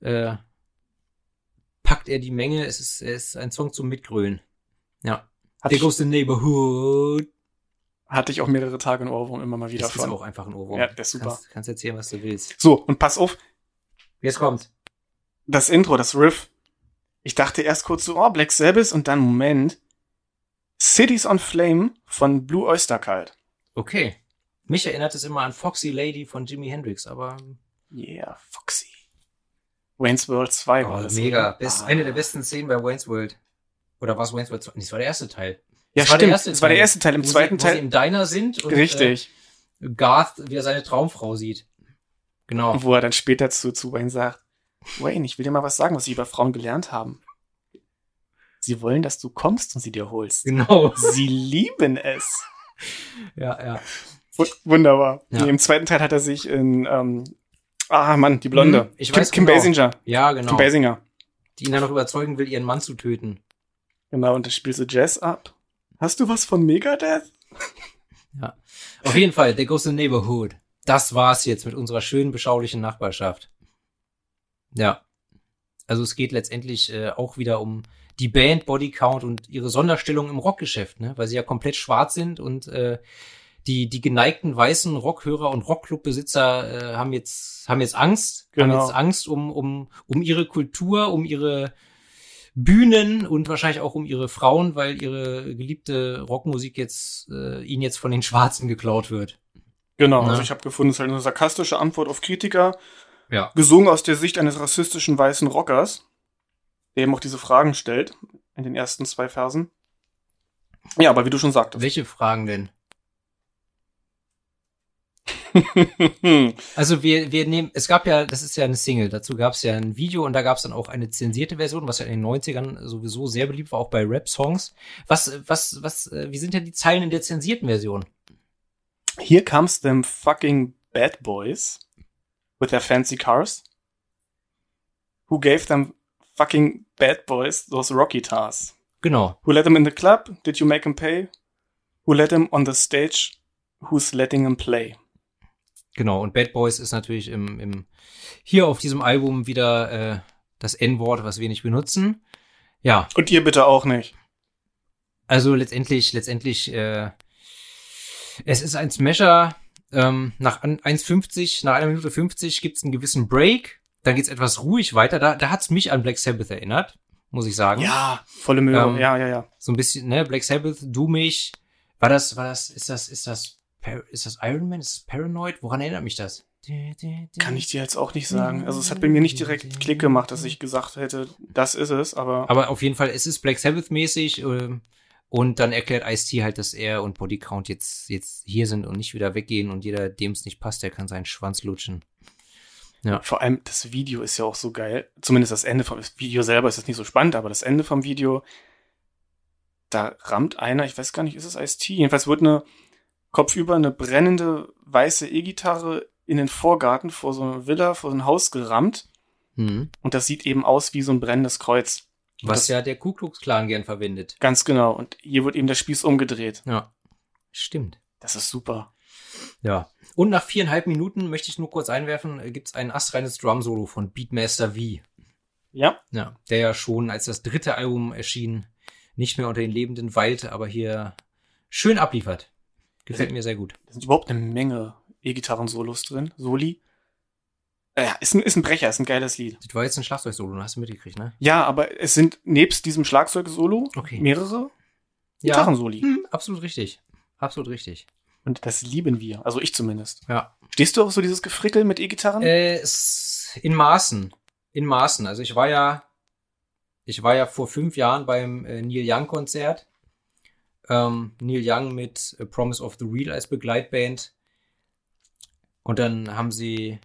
äh, packt er die Menge. Es ist, es ist ein Song zum Mitgrölen. Ja. Hat There goes the neighborhood. Hatte ich auch mehrere Tage in Ohrwurm immer mal wieder das von. Das ist auch einfach ein Ohrwurm. Ja, der ist super. Kannst, kannst erzählen, was du willst. So, und pass auf. Jetzt kommt. Das Intro, das Riff. Ich dachte erst kurz so, oh, Black Sabbath und dann, Moment. Cities on Flame von Blue Oyster Cult. Okay. Mich erinnert es immer an Foxy Lady von Jimi Hendrix, aber. Yeah, Foxy. Wayne's World 2 war oh, das. Mega. Best, ah. Eine der besten Szenen bei Wayne's World. Oder was Wayne's World 2? Das war der erste Teil. Ja, das stimmt. das war der erste Teil. Im zweiten sie, Teil. Wo sie im Diner sind und Richtig. Äh, Garth, wie er seine Traumfrau sieht. Genau. Und wo er dann später zu, zu Wayne sagt, Wayne, ich will dir mal was sagen, was sie über Frauen gelernt haben. Sie wollen, dass du kommst und sie dir holst. Genau. Sie lieben es. Ja, ja. Wunderbar. Ja. Im zweiten Teil hat er sich in ähm, Ah, Mann, die Blonde. Hm, ich Kim, weiß Kim genau. Basinger. Ja, genau. Kim Basinger. Die ihn dann noch überzeugen will, ihren Mann zu töten. Genau, und dann spielst du Jazz ab. Hast du was von Megadeth? ja. Auf jeden Fall, Goes the Neighborhood. Das war's jetzt mit unserer schönen, beschaulichen Nachbarschaft. Ja. Also es geht letztendlich äh, auch wieder um die Band Body Count und ihre Sonderstellung im Rockgeschäft, ne? Weil sie ja komplett schwarz sind und äh, die, die geneigten weißen Rockhörer und Rockclubbesitzer äh, haben jetzt, haben jetzt Angst, genau. haben jetzt Angst um, um, um ihre Kultur, um ihre Bühnen und wahrscheinlich auch um ihre Frauen, weil ihre geliebte Rockmusik jetzt äh, ihnen jetzt von den Schwarzen geklaut wird. Genau, ja. also ich habe gefunden, es ist halt eine sarkastische Antwort auf Kritiker. Ja. Gesungen aus der Sicht eines rassistischen weißen Rockers, der eben auch diese Fragen stellt in den ersten zwei Versen. Ja, aber wie du schon sagtest. Welche Fragen denn? also wir, wir nehmen, es gab ja, das ist ja eine Single, dazu gab es ja ein Video und da gab es dann auch eine zensierte Version, was ja in den 90ern sowieso sehr beliebt war, auch bei Rap-Songs. Was, was, was, äh, wie sind denn die Zeilen in der zensierten Version? Here comes them fucking bad boys with their fancy cars. Who gave them fucking bad boys those rocky guitars? Genau. Who let them in the club? Did you make them pay? Who let them on the stage? Who's letting them play? Genau, und Bad Boys ist natürlich im, im hier auf diesem Album wieder äh, das N-Wort, was wir nicht benutzen. Ja. Und ihr bitte auch nicht. Also letztendlich, letztendlich, äh, es ist ein Smasher. Ähm, nach 1,50, nach einer Minute 50 gibt's einen gewissen Break. Dann geht's etwas ruhig weiter. Da, da hat's mich an Black Sabbath erinnert, muss ich sagen. Ja, volle Mühe. Ähm, ja, ja, ja. So ein bisschen, ne, Black Sabbath, du mich. War das, war das, ist das, ist das ist das Iron Man? Ist das Paranoid? Woran erinnert mich das? Kann ich dir jetzt auch nicht sagen. Also es hat bei mir nicht direkt Klick gemacht, dass ich gesagt hätte, das ist es, aber. Aber auf jeden Fall, es ist Black Sabbath-mäßig. Äh, Und dann erklärt Ice-T halt, dass er und Bodycount jetzt, jetzt hier sind und nicht wieder weggehen und jeder, dem es nicht passt, der kann seinen Schwanz lutschen. Ja. Vor allem das Video ist ja auch so geil. Zumindest das Ende vom Video selber ist jetzt nicht so spannend, aber das Ende vom Video, da rammt einer, ich weiß gar nicht, ist es Ice-T? Jedenfalls wird eine kopfüber eine brennende weiße E-Gitarre in den Vorgarten vor so einer Villa, vor so einem Haus gerammt. Mhm. Und das sieht eben aus wie so ein brennendes Kreuz. Was das, ja der Ku Klux Klan gern verwendet. Ganz genau. Und hier wird eben der Spieß umgedreht. Ja. Stimmt. Das ist super. Ja. Und nach viereinhalb Minuten möchte ich nur kurz einwerfen, äh, gibt es ein astreines Drum-Solo von Beatmaster V. Ja. Ja. Der ja schon, als das dritte Album erschien, nicht mehr unter den Lebenden weilte, aber hier schön abliefert. Gefällt mir sehr gut. Da sind überhaupt eine Menge E-Gitarren-Solos drin. Soli. Äh, ja, ist ein, ist ein Brecher, ist ein geiles Lied. Das war jetzt ein Schlagzeug-Solo, hast du mitgekriegt, ne? Ja, aber es sind nebst diesem Schlagzeug-Solo okay. mehrere ja. Gitarrensoli. Hm, absolut richtig. Absolut richtig. Und das lieben wir. Also ich zumindest. Ja. Stehst du auch so dieses Gefrickel mit E-Gitarren? Äh, in Maßen. In Maßen. Also ich war ja, ich war ja vor fünf Jahren beim äh, Neil Young Konzert. Ähm, Neil Young mit A Promise of the Real als Begleitband. Und dann haben sie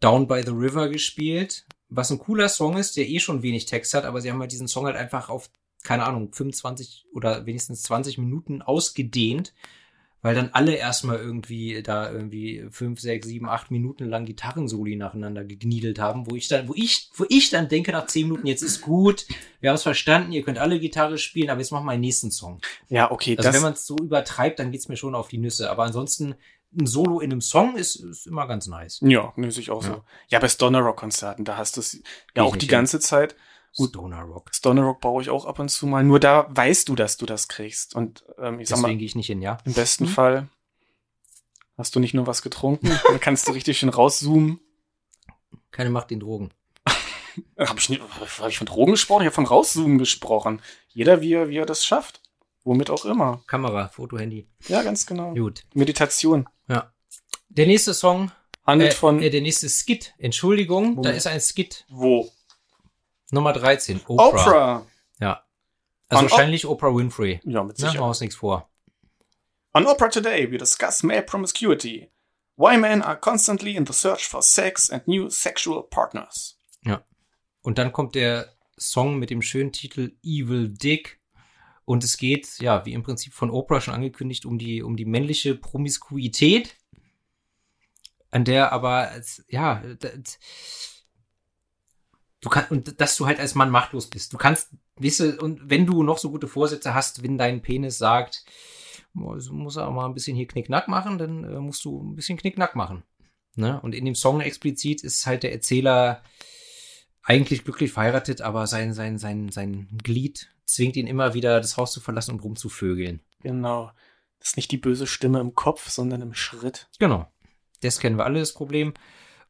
Down by the River gespielt, was ein cooler Song ist, der eh schon wenig Text hat, aber sie haben halt diesen Song halt einfach auf, keine Ahnung, 25 oder wenigstens 20 Minuten ausgedehnt, weil dann alle erstmal irgendwie da irgendwie 5, 6, 7, 8 Minuten lang Gitarrensoli nacheinander gegniedelt haben, wo ich dann, wo ich, wo ich dann denke nach 10 Minuten, jetzt ist gut, wir haben es verstanden, ihr könnt alle Gitarre spielen, aber jetzt machen wir einen nächsten Song. Ja, okay. Also wenn man es so übertreibt, dann geht's mir schon auf die Nüsse, aber ansonsten ein Solo in einem Song ist, ist immer ganz nice. Ja, nehme ich auch ja. so. Ja, bei Stoner Rock Konzerten, da hast du es ja auch die ganze Zeit. Gut, Stoner Rock. Stoner Rock brauche ich auch ab und zu mal. Nur da weißt du, dass du das kriegst. Und ähm, ich Deswegen sag mal, gehe ich nicht hin, ja. Im besten hm? Fall hast du nicht nur was getrunken, dann kannst du richtig schön rauszoomen. Keine Macht den Drogen. habe ich, nicht, hab ich von Drogen gesprochen? Ich habe von rauszoomen gesprochen. Jeder, wie er, wie er das schafft. Womit auch immer. Kamera, Foto, Handy. Ja, ganz genau. Gut. Meditation. Ja. Der nächste Song handelt äh, von. Äh, der nächste Skit. Entschuldigung, Moment. da ist ein Skit. Wo? Nummer 13. Oprah. Oprah. Ja. Also On wahrscheinlich o Oprah Winfrey. Ja, mit Sicherheit. Machen wir nichts vor. On Oprah Today, we discuss male promiscuity. Why men are constantly in the search for sex and new sexual partners. Ja. Und dann kommt der Song mit dem schönen Titel Evil Dick. Und es geht, ja, wie im Prinzip von Oprah schon angekündigt, um die, um die männliche Promiskuität, an der aber, ja, du kannst, und dass du halt als Mann machtlos bist. Du kannst, du, und wenn du noch so gute Vorsätze hast, wenn dein Penis sagt, muss er auch mal ein bisschen hier Knickknack machen, dann äh, musst du ein bisschen Knickknack machen. Ne? Und in dem Song explizit ist halt der Erzähler eigentlich glücklich verheiratet, aber sein, sein, sein, sein Glied zwingt ihn immer wieder, das Haus zu verlassen und rumzuvögeln. Genau. Das ist nicht die böse Stimme im Kopf, sondern im Schritt. Genau. Das kennen wir alle, das Problem.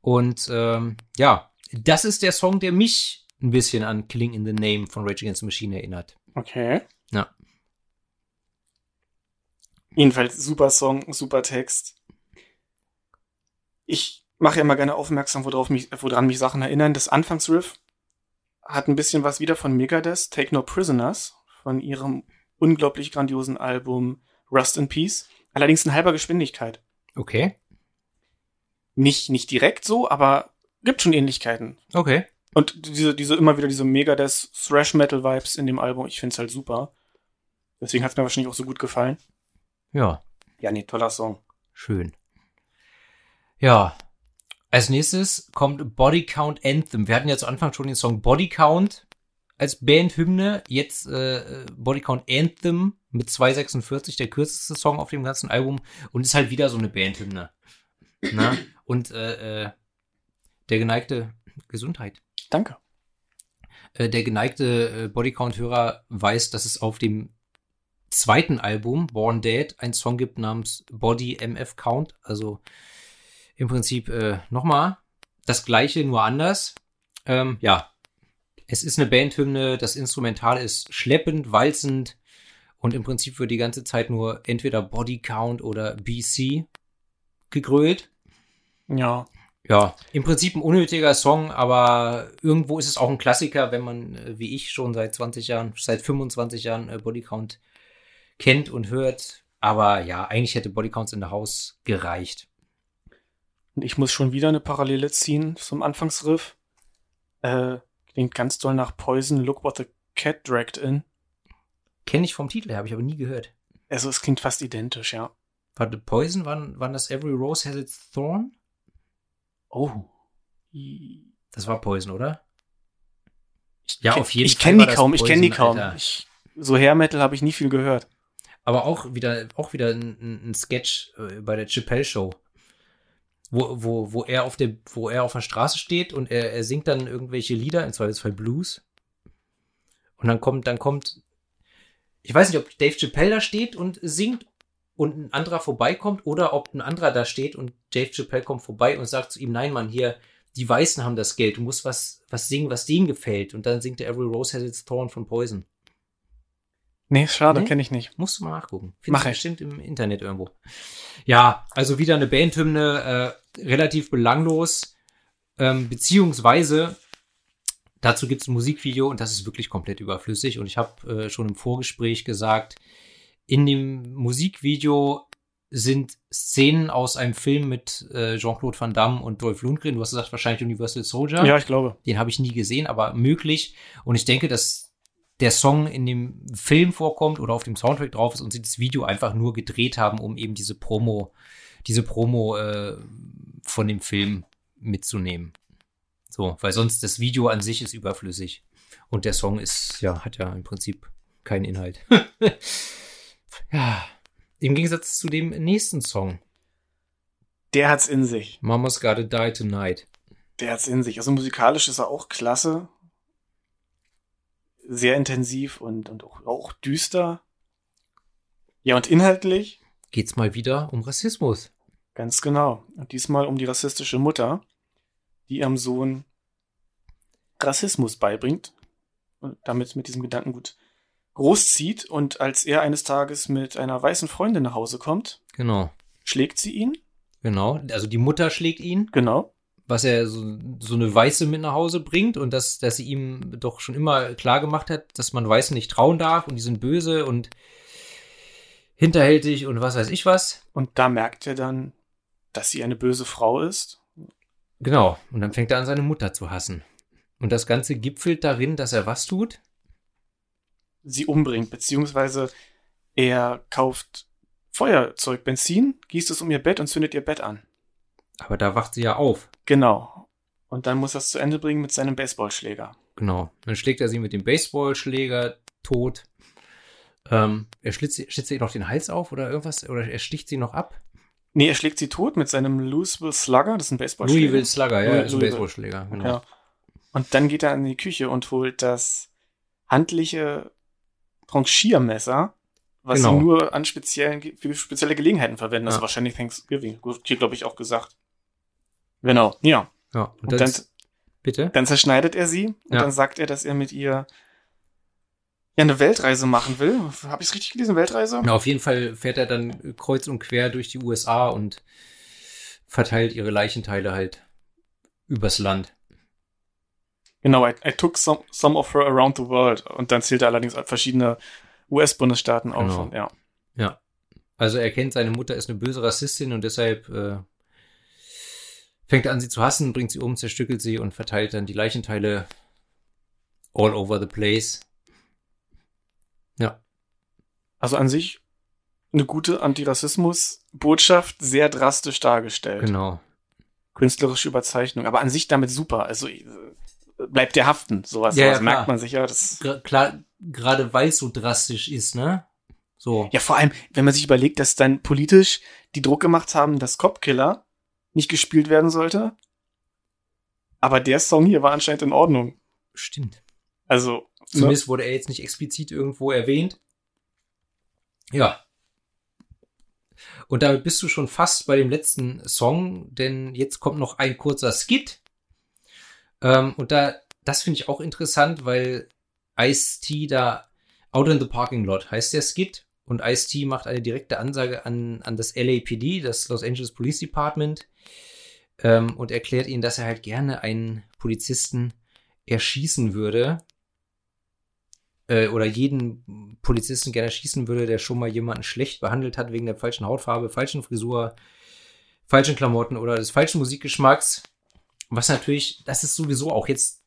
Und ähm, ja, das ist der Song, der mich ein bisschen an Killing in the Name von Rage Against the Machine erinnert. Okay. Ja. Jedenfalls super Song, super Text. Ich mache ja immer gerne aufmerksam, worauf mich, woran mich Sachen erinnern. Das Anfangsriff hat ein bisschen was wieder von Megadeth, Take No Prisoners, von ihrem unglaublich grandiosen Album Rust in Peace. Allerdings in halber Geschwindigkeit. Okay. Nicht, nicht direkt so, aber gibt schon Ähnlichkeiten. Okay. Und diese, diese, immer wieder diese Megadeth Thrash Metal Vibes in dem Album, ich find's halt super. Deswegen hat's mir wahrscheinlich auch so gut gefallen. Ja. Ja, nee, toller Song. Schön. Ja, als nächstes kommt Body Count Anthem. Wir hatten ja zu Anfang schon den Song Body Count als Bandhymne. Jetzt äh, Body Count Anthem mit 2,46, der kürzeste Song auf dem ganzen Album. Und ist halt wieder so eine Bandhymne. Na? Und äh, äh, der geneigte Gesundheit. Danke. Äh, der geneigte äh, Bodycount-Hörer weiß, dass es auf dem zweiten Album, Born Dead, einen Song gibt namens Body MF Count. Also im Prinzip äh, nochmal das gleiche, nur anders. Ähm, ja, es ist eine Bandhymne, das Instrumental ist schleppend, walzend und im Prinzip wird die ganze Zeit nur entweder Body Count oder BC gegrölt. Ja. Ja, im Prinzip ein unnötiger Song, aber irgendwo ist es auch ein Klassiker, wenn man, äh, wie ich, schon seit 20 Jahren, seit 25 Jahren äh, Body Count kennt und hört. Aber ja, eigentlich hätte Body Counts in the House gereicht. Und ich muss schon wieder eine Parallele ziehen zum Anfangsriff. Äh, klingt ganz doll nach Poison, Look What the Cat Dragged In. Kenne ich vom Titel, habe ich aber nie gehört. Also es klingt fast identisch, ja. Warte, Poison, wann, wann das Every Rose Has Its Thorn? Oh. Das war Poison, oder? ja, auf jeden ich Fall. Kenn die kaum, ich kenne die kaum, ich kenne die kaum. So Hair Metal habe ich nie viel gehört. Aber auch wieder, auch wieder ein, ein Sketch äh, bei der Chappelle Show wo, wo, wo er auf der, wo er auf der Straße steht und er, er singt dann irgendwelche Lieder, im Zweifelsfall Blues. Und dann kommt, dann kommt, ich weiß nicht, ob Dave Chappelle da steht und singt und ein anderer vorbeikommt oder ob ein anderer da steht und Dave Chappelle kommt vorbei und sagt zu ihm, nein, Mann, hier, die Weißen haben das Geld, du musst was, was singen, was denen gefällt. Und dann singt er Every Rose Has Its Thorn von Poison. Nee, schade, nee? kenne ich nicht. Musst du mal nachgucken. Findest Mach ich. bestimmt im Internet irgendwo. Ja, also wieder eine Bandhymne, äh, relativ belanglos, ähm, beziehungsweise dazu gibt es ein Musikvideo und das ist wirklich komplett überflüssig. Und ich habe äh, schon im Vorgespräch gesagt, in dem Musikvideo sind Szenen aus einem Film mit äh, Jean-Claude Van Damme und Dolph Lundgren. Du hast gesagt, wahrscheinlich Universal Soldier. Ja, ich glaube. Den habe ich nie gesehen, aber möglich. Und ich denke, dass der Song in dem Film vorkommt oder auf dem Soundtrack drauf ist und sie das Video einfach nur gedreht haben, um eben diese Promo, diese Promo äh, von dem Film mitzunehmen. So, weil sonst das Video an sich ist überflüssig. Und der Song ist, ja, hat ja im Prinzip keinen Inhalt. ja. Im Gegensatz zu dem nächsten Song. Der hat's in sich. Mama's Gotta Die Tonight. Der hat's in sich. Also musikalisch ist er auch klasse sehr intensiv und, und auch, auch düster. Ja, und inhaltlich geht's mal wieder um Rassismus. Ganz genau. Und diesmal um die rassistische Mutter, die ihrem Sohn Rassismus beibringt und damit mit diesem Gedankengut großzieht. Und als er eines Tages mit einer weißen Freundin nach Hause kommt, genau. schlägt sie ihn. Genau, also die Mutter schlägt ihn. Genau was er so, so eine Weiße mit nach Hause bringt und dass, dass sie ihm doch schon immer klar gemacht hat, dass man Weißen nicht trauen darf und die sind böse und hinterhältig und was weiß ich was. Und da merkt er dann, dass sie eine böse Frau ist. Genau. Und dann fängt er an, seine Mutter zu hassen. Und das Ganze gipfelt darin, dass er was tut? Sie umbringt, beziehungsweise er kauft Feuerzeug, Benzin, gießt es um ihr Bett und zündet ihr Bett an. Aber da wacht sie ja auf. Genau. Und dann muss er es zu Ende bringen mit seinem Baseballschläger. Genau. Dann schlägt er sie mit dem Baseballschläger tot. Ähm, er schlitzt, schlitzt ihr noch den Hals auf oder irgendwas? Oder er sticht sie noch ab? Nee, er schlägt sie tot mit seinem Louisville Slugger. Das ist ein Baseballschläger. Louisville Slugger, ja, ist ein Baseballschläger. Genau. Ja. Und dann geht er in die Küche und holt das handliche Tranchiermesser, was genau. sie nur an speziellen, für spezielle Gelegenheiten verwenden. Also ja. Wahrscheinlich Thanksgiving. Hier, glaube ich, auch gesagt. Genau, ja. Ja, und, und dann, bitte? Dann zerschneidet er sie und ja. dann sagt er, dass er mit ihr ja eine Weltreise machen will. Habe ich es richtig gelesen, Weltreise? Ja, auf jeden Fall fährt er dann kreuz und quer durch die USA und verteilt ihre Leichenteile halt übers Land. Genau, I, I took some, some of her around the world. Und dann zählt er allerdings verschiedene US-Bundesstaaten auf. Genau. ja. ja. Also er kennt, seine Mutter ist eine böse Rassistin und deshalb äh, fängt an, sie zu hassen, bringt sie um, zerstückelt sie und verteilt dann die Leichenteile all over the place. Ja. Also an sich eine gute Antirassismus-Botschaft, sehr drastisch dargestellt. Genau. Künstlerische Überzeichnung, aber an sich damit super. Also äh, bleibt der haften, sowas, ja, sowas ja, merkt man sich ja. Das klar, gerade weil es so drastisch ist, ne? So. Ja, vor allem, wenn man sich überlegt, dass dann politisch die Druck gemacht haben, dass Copkiller nicht gespielt werden sollte. Aber der Song hier war anscheinend in Ordnung. Stimmt. Also. Ne? Zumindest ne? wurde er jetzt nicht explizit irgendwo erwähnt. Ja. Und damit bist du schon fast bei dem letzten Song, denn jetzt kommt noch ein kurzer Skit. Ähm, und da, das finde ich auch interessant, weil Ice-T da Out in the Parking Lot heißt der Skit und Ice-T macht eine direkte Ansage an, an das LAPD, das Los Angeles Police Department, ähm, und erklärt ihnen, dass er halt gerne einen Polizisten erschießen würde. äh, oder jeden Polizisten gerne schießen würde, der schon mal jemanden schlecht behandelt hat wegen der falschen Hautfarbe, falschen Frisur, falschen Klamotten oder des falschen Musikgeschmacks. Was natürlich, das ist sowieso auch jetzt,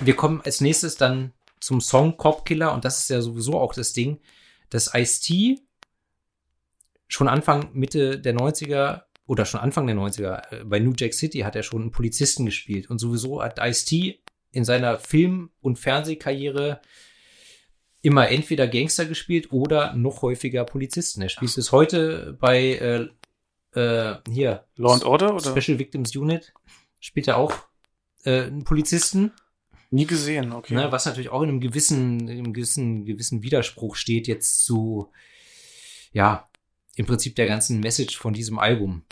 wir kommen als nächstes dann zum Song Cop Killer und das ist ja sowieso auch das Ding, dass Ice-T schon Anfang, Mitte der 90er oder schon Anfang der 90er äh, bei New Jack City hat er schon einen Polizisten gespielt und sowieso hat Ice-T in seiner Film- und Fernsehkarriere immer entweder Gangster gespielt oder noch häufiger Polizisten. Er spielt bis heute bei äh, äh, hier Law and Order oder? Special Victims Unit spielt er auch äh, einen Polizisten. Nie gesehen, okay. Ne, was natürlich auch in einem gewissen, in einem gewissen, gewissen Widerspruch steht jetzt zu, ja, im Prinzip der ganzen Message von diesem Album.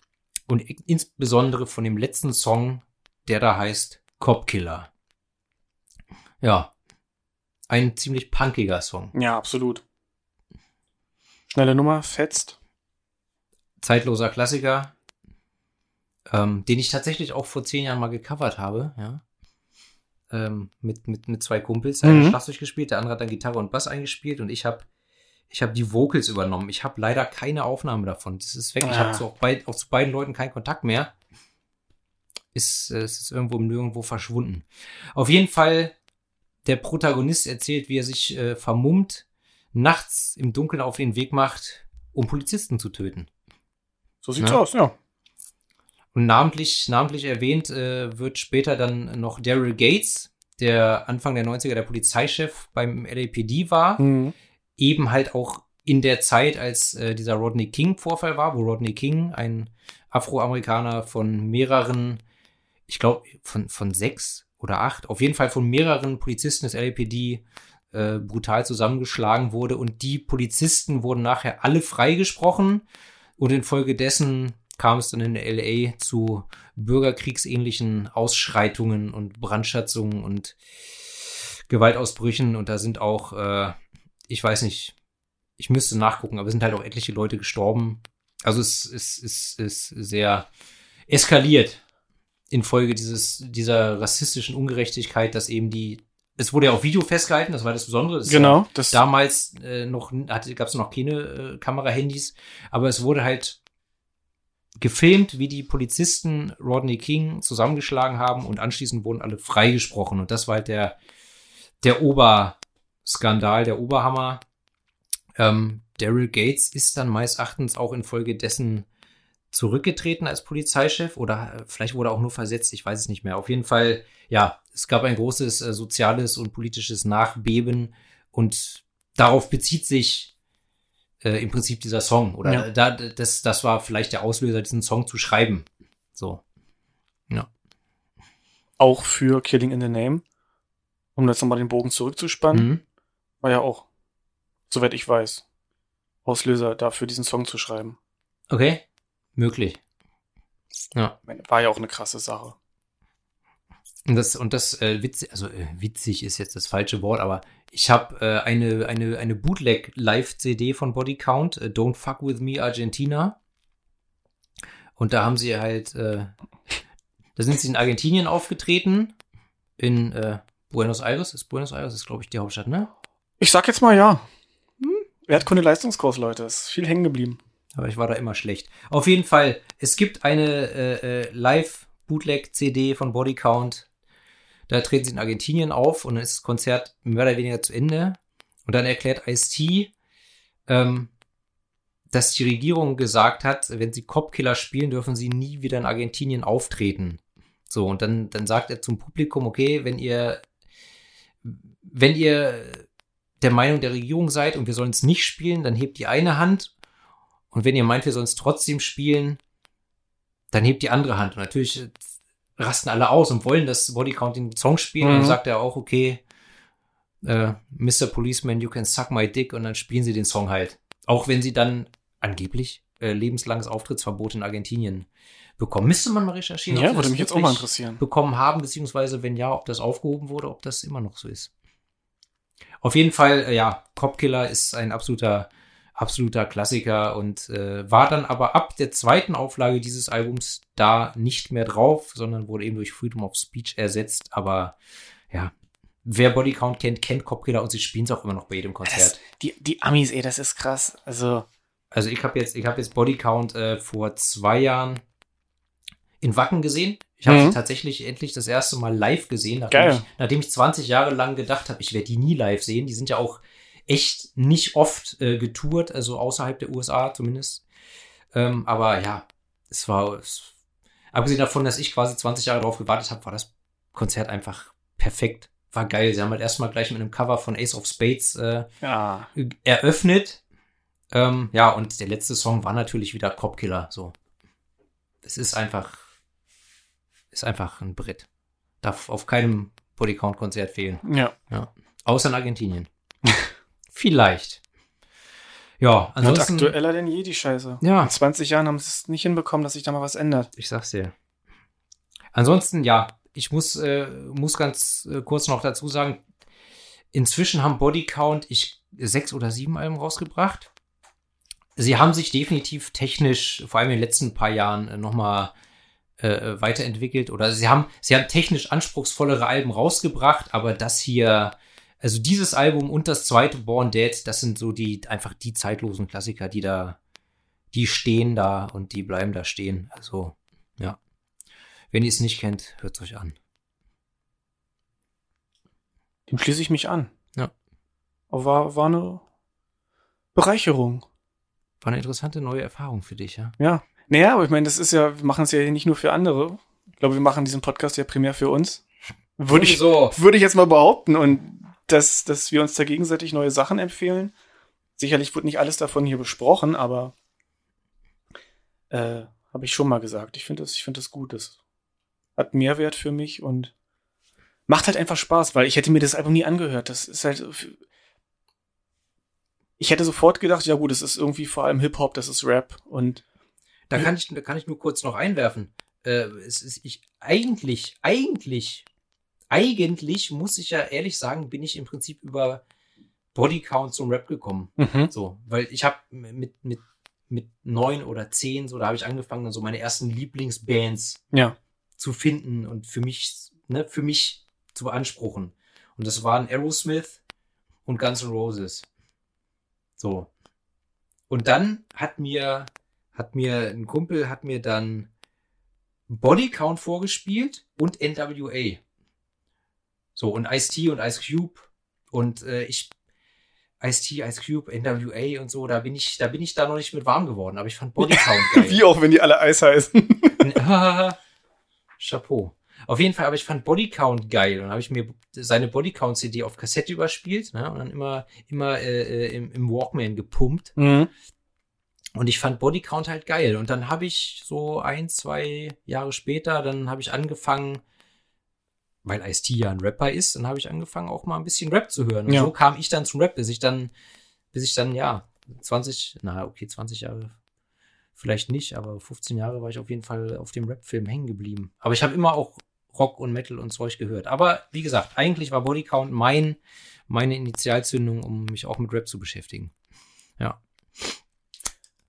Und insbesondere von dem letzten Song, der da heißt Cop Killer. Ja, ein ziemlich punkiger Song. Ja, absolut. Schnelle Nummer, fetzt. Zeitloser Klassiker, ähm, den ich tatsächlich auch vor zehn Jahren mal gecovert habe, ja. Ähm, mit, mit, mit zwei Kumpels. Einer mhm. Schlagzeug gespielt, der andere hat dann Gitarre und Bass eingespielt und ich habe ich habe die Vocals übernommen. Ich habe leider keine Aufnahme davon. Das ist weg. Ah. Ich habe zu, auch, beid, auch zu beiden Leuten keinen Kontakt mehr. Ist, äh, es ist irgendwo nirgendwo verschwunden. Auf jeden Fall der Protagonist erzählt, wie er sich äh, vermummt, nachts im Dunkeln auf den Weg macht, um Polizisten zu töten. So sieht's ja? aus, ja. Und namentlich, namentlich erwähnt äh, wird später dann noch Daryl Gates, der Anfang der 90er der Polizeichef beim LAPD war. Mhm. Eben halt auch in der Zeit, als äh, dieser Rodney King-Vorfall war, wo Rodney King, ein Afroamerikaner von mehreren, ich glaube, von, von sechs oder acht, auf jeden Fall von mehreren Polizisten des LAPD äh, brutal zusammengeschlagen wurde und die Polizisten wurden nachher alle freigesprochen und infolgedessen kam es dann in LA zu bürgerkriegsähnlichen Ausschreitungen und Brandschatzungen und Gewaltausbrüchen und da sind auch, äh, ich weiß nicht, ich müsste nachgucken, aber es sind halt auch etliche Leute gestorben. Also es ist, sehr eskaliert infolge dieses, dieser rassistischen Ungerechtigkeit, dass eben die, es wurde ja auf Video festgehalten, das war das Besondere. Das genau. Das damals äh, noch, gab es noch keine äh, Kamerahandys, aber es wurde halt gefilmt, wie die Polizisten Rodney King zusammengeschlagen haben und anschließend wurden alle freigesprochen. Und das war halt der, der Oberskandal, der Oberhammer. Ähm, Daryl Gates ist dann meist Erachtens auch infolgedessen zurückgetreten als Polizeichef oder äh, vielleicht wurde er auch nur versetzt, ich weiß es nicht mehr. Auf jeden Fall, ja, es gab ein großes äh, soziales und politisches Nachbeben und darauf bezieht sich äh, im Prinzip dieser Song oder ja. da, das, das war vielleicht der Auslöser, diesen Song zu schreiben. So. Ja. Auch für Killing in the Name, um jetzt nochmal den Bogen zurückzuspannen, mhm. war ja auch, soweit ich weiß, Auslöser dafür, diesen Song zu schreiben. Okay. Möglich. Ja. War ja auch eine krasse Sache. Und das, und das äh, witzig, also äh, witzig ist jetzt das falsche Wort, aber ich habe äh, eine, eine, eine Bootleg-Live-CD von Body Count, äh, Don't Fuck With Me Argentina. Und da haben sie halt, äh, da sind sie in Argentinien aufgetreten, in äh, Buenos Aires. Ist Buenos Aires, ist glaube ich die Hauptstadt, ne? Ich sag jetzt mal ja. Hm? Wertkunde Leistungskurs, Leute, ist viel hängen geblieben. Aber ich war da immer schlecht. Auf jeden Fall, es gibt eine äh, äh, Live-Bootleg-CD von Body Count. Da treten sie in Argentinien auf und dann ist das Konzert mehr oder weniger zu Ende. Und dann erklärt Ice-T, ähm, dass die Regierung gesagt hat, wenn sie Copkiller spielen, dürfen sie nie wieder in Argentinien auftreten. So, und dann, dann sagt er zum Publikum, okay, wenn ihr, wenn ihr der Meinung der Regierung seid und wir sollen es nicht spielen, dann hebt die eine Hand und wenn ihr meint, wir sollen es trotzdem spielen, dann hebt die andere Hand. Und natürlich rasten alle aus und wollen das Bodycount den Song spielen. Mhm. Und dann sagt er auch, okay, äh, Mr. Policeman, you can suck my dick. Und dann spielen sie den Song halt. Auch wenn sie dann angeblich äh, lebenslanges Auftrittsverbot in Argentinien bekommen. Müsste man mal recherchieren. Ja, würde mich jetzt auch mal interessieren. Bekommen haben, beziehungsweise wenn ja, ob das aufgehoben wurde, ob das immer noch so ist. Auf jeden Fall, äh, ja, Copkiller ist ein absoluter absoluter Klassiker und äh, war dann aber ab der zweiten Auflage dieses Albums da nicht mehr drauf, sondern wurde eben durch Freedom of Speech ersetzt. Aber ja, wer Bodycount kennt, kennt Copkiller und sie spielen es auch immer noch bei jedem Konzert. Das, die, die Amis, ey, das ist krass. Also. Also ich habe jetzt, ich habe jetzt Bodycount äh, vor zwei Jahren in Wacken gesehen. Ich habe Mhm. sie tatsächlich endlich das erste Mal live gesehen, nachdem, Geil. ich, nachdem ich 20 Jahre lang gedacht habe, ich werde die nie live sehen. Die sind ja auch echt nicht oft äh, getourt, also außerhalb der USA zumindest. Ähm, aber ja, es war, es, abgesehen davon, dass ich quasi 20 Jahre darauf gewartet habe, war das Konzert einfach perfekt. War geil. Sie haben halt erstmal gleich mit einem Cover von Ace of Spades äh, Ja. eröffnet. Ähm, ja, und der letzte Song war natürlich wieder Copkiller. So, es ist einfach, ist einfach ein Brett. Darf auf keinem Bodycount-Konzert fehlen, Ja. außer in Argentinien. Vielleicht. Ja, ansonsten. aktueller denn je, die Scheiße. Ja. In 20 Jahren haben sie es nicht hinbekommen, dass sich da mal was ändert. Ich sag's dir. Ansonsten, ja, ich muss, äh, muss ganz äh, kurz noch dazu sagen, inzwischen haben Bodycount ich sechs oder sieben Alben rausgebracht. Sie haben sich definitiv technisch, vor allem in den letzten paar Jahren, äh, nochmal äh, weiterentwickelt. Oder sie haben, sie haben technisch anspruchsvollere Alben rausgebracht, aber das hier, also dieses Album und das zweite Born Dead, das sind so die, einfach die zeitlosen Klassiker, die da, die stehen da und die bleiben da stehen. Also, ja. Wenn ihr es nicht kennt, hört es euch an. Dem schließe ich mich an. Ja. Aber war, war eine Bereicherung. War eine interessante neue Erfahrung für dich, ja? Ja. Naja, aber ich meine, das ist ja, wir machen es ja nicht nur für andere. Ich glaube, wir machen diesen Podcast ja primär für uns. Würde ich, so. würde ich jetzt mal behaupten. Und dass, dass wir uns da gegenseitig neue Sachen empfehlen. Sicherlich wird nicht alles davon hier besprochen, aber äh, habe ich schon mal gesagt. Ich finde das, ich das gut. Das hat Mehrwert für mich und macht halt einfach Spaß, weil ich hätte mir das Album nie angehört. Das ist halt. Ich hätte sofort gedacht, ja gut, das ist irgendwie vor allem Hip-Hop, das ist Rap und Da kann ich, da kann ich nur kurz noch einwerfen. Äh, es ist, ich, eigentlich, eigentlich, eigentlich muss ich ja ehrlich sagen, bin ich im Prinzip über Bodycount zum Rap gekommen. So, weil ich habe mit, mit, mit neun oder zehn, so, da habe ich angefangen, dann so meine ersten Lieblingsbands ja. zu finden und für mich, ne, für mich zu beanspruchen. Und das waren Aerosmith und Guns N' Roses. So. Und dann hat mir, hat mir ein Kumpel, hat mir dann Body Count vorgespielt und NWA. So, und Ice-T und Ice Cube. Und äh, ich, Ice-T, Ice Cube, NWA und so, da bin ich, da bin ich da noch nicht mit warm geworden, aber ich fand Body Count geil. Wie auch, wenn die alle Eis heißen. Chapeau. Auf jeden Fall, aber ich fand Bodycount geil und habe ich mir seine Bodycount CD auf Kassette überspielt ne, und dann immer, immer äh, äh, im, im Walkman gepumpt. Mhm. Und ich fand Bodycount halt geil. Und dann habe ich so ein, zwei Jahre später, dann habe ich angefangen, weil Ice-T ja ein Rapper ist, dann habe ich angefangen, auch mal ein bisschen Rap zu hören. Und Ja. so kam ich dann zum Rap, bis ich dann, bis ich dann, ja, 20, na, okay, 20 Jahre vielleicht nicht, aber 15 Jahre war ich auf jeden Fall auf dem Rap-Film hängen geblieben. Aber ich habe immer auch Rock und Metal und Zeug gehört. Aber wie gesagt, eigentlich war Bodycount mein, meine Initialzündung, um mich auch mit Rap zu beschäftigen. Ja.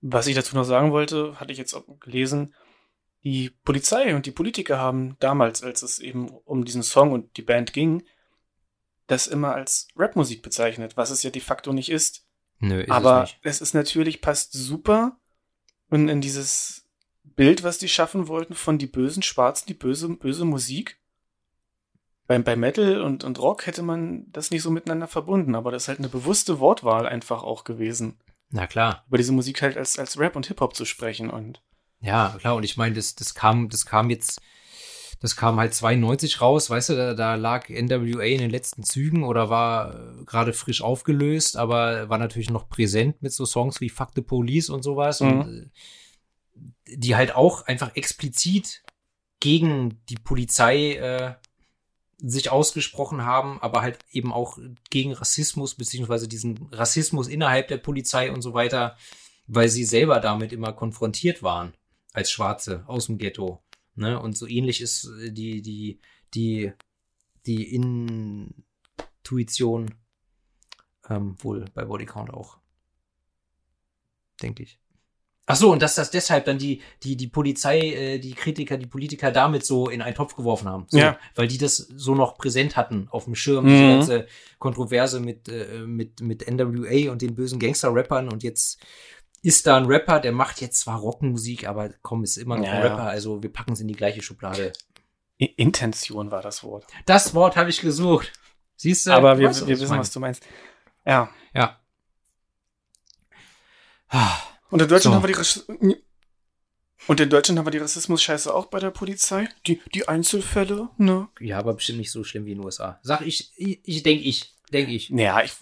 Was ich dazu noch sagen wollte, hatte ich jetzt auch gelesen, die Polizei und die Politiker haben damals, als es eben um diesen Song und die Band ging, das immer als Rapmusik bezeichnet, was es ja de facto nicht ist. Nö, ist Aber es nicht. es ist natürlich, passt super in, in dieses Bild, was die schaffen wollten von die bösen Schwarzen, die böse, böse Musik. Bei, bei Metal und, und Rock hätte man das nicht so miteinander verbunden, aber das ist halt eine bewusste Wortwahl einfach auch gewesen, Na klar. über diese Musik halt als, als Rap und Hip-Hop zu sprechen und Ja, klar. Und ich meine, das, das kam, das kam jetzt, das kam halt 92 raus, weißt du, da, da lag NWA in den letzten Zügen oder war äh, gerade frisch aufgelöst, aber war natürlich noch präsent mit so Songs wie Fuck the Police und sowas. Und äh, die halt auch einfach explizit gegen die Polizei äh, sich ausgesprochen haben, aber halt eben auch gegen Rassismus, beziehungsweise diesen Rassismus innerhalb der Polizei und so weiter, weil sie selber damit immer konfrontiert waren als Schwarze aus dem Ghetto. Ne? Und so ähnlich ist äh, die, die, die, die Intuition ähm, wohl bei Bodycount auch. Denke ich. Ach so, und dass das deshalb dann die, die, die Polizei, äh, die Kritiker, die Politiker damit so in einen Topf geworfen haben. So, Ja. Weil die das so noch präsent hatten auf dem Schirm, Mhm. diese ganze Kontroverse mit, äh, mit, mit NWA und den bösen Gangster-Rappern und jetzt ist da ein Rapper, der macht jetzt zwar Rockmusik, aber komm, ist immer noch ein Ja. Rapper, also wir packen es in die gleiche Schublade. Intention war das Wort. Das Wort habe ich gesucht. Siehst du? Aber wir, wir wissen, was du meinst. Ja. Ja. Und in Deutschland So. haben wir die Rass Und in Deutschland haben wir die Rassismus-Scheiße auch bei der Polizei. Die, die Einzelfälle, ne? Ja, aber bestimmt nicht so schlimm wie in den USA. Sag ich, ich, ich denke ich, denke ich. Naja, ich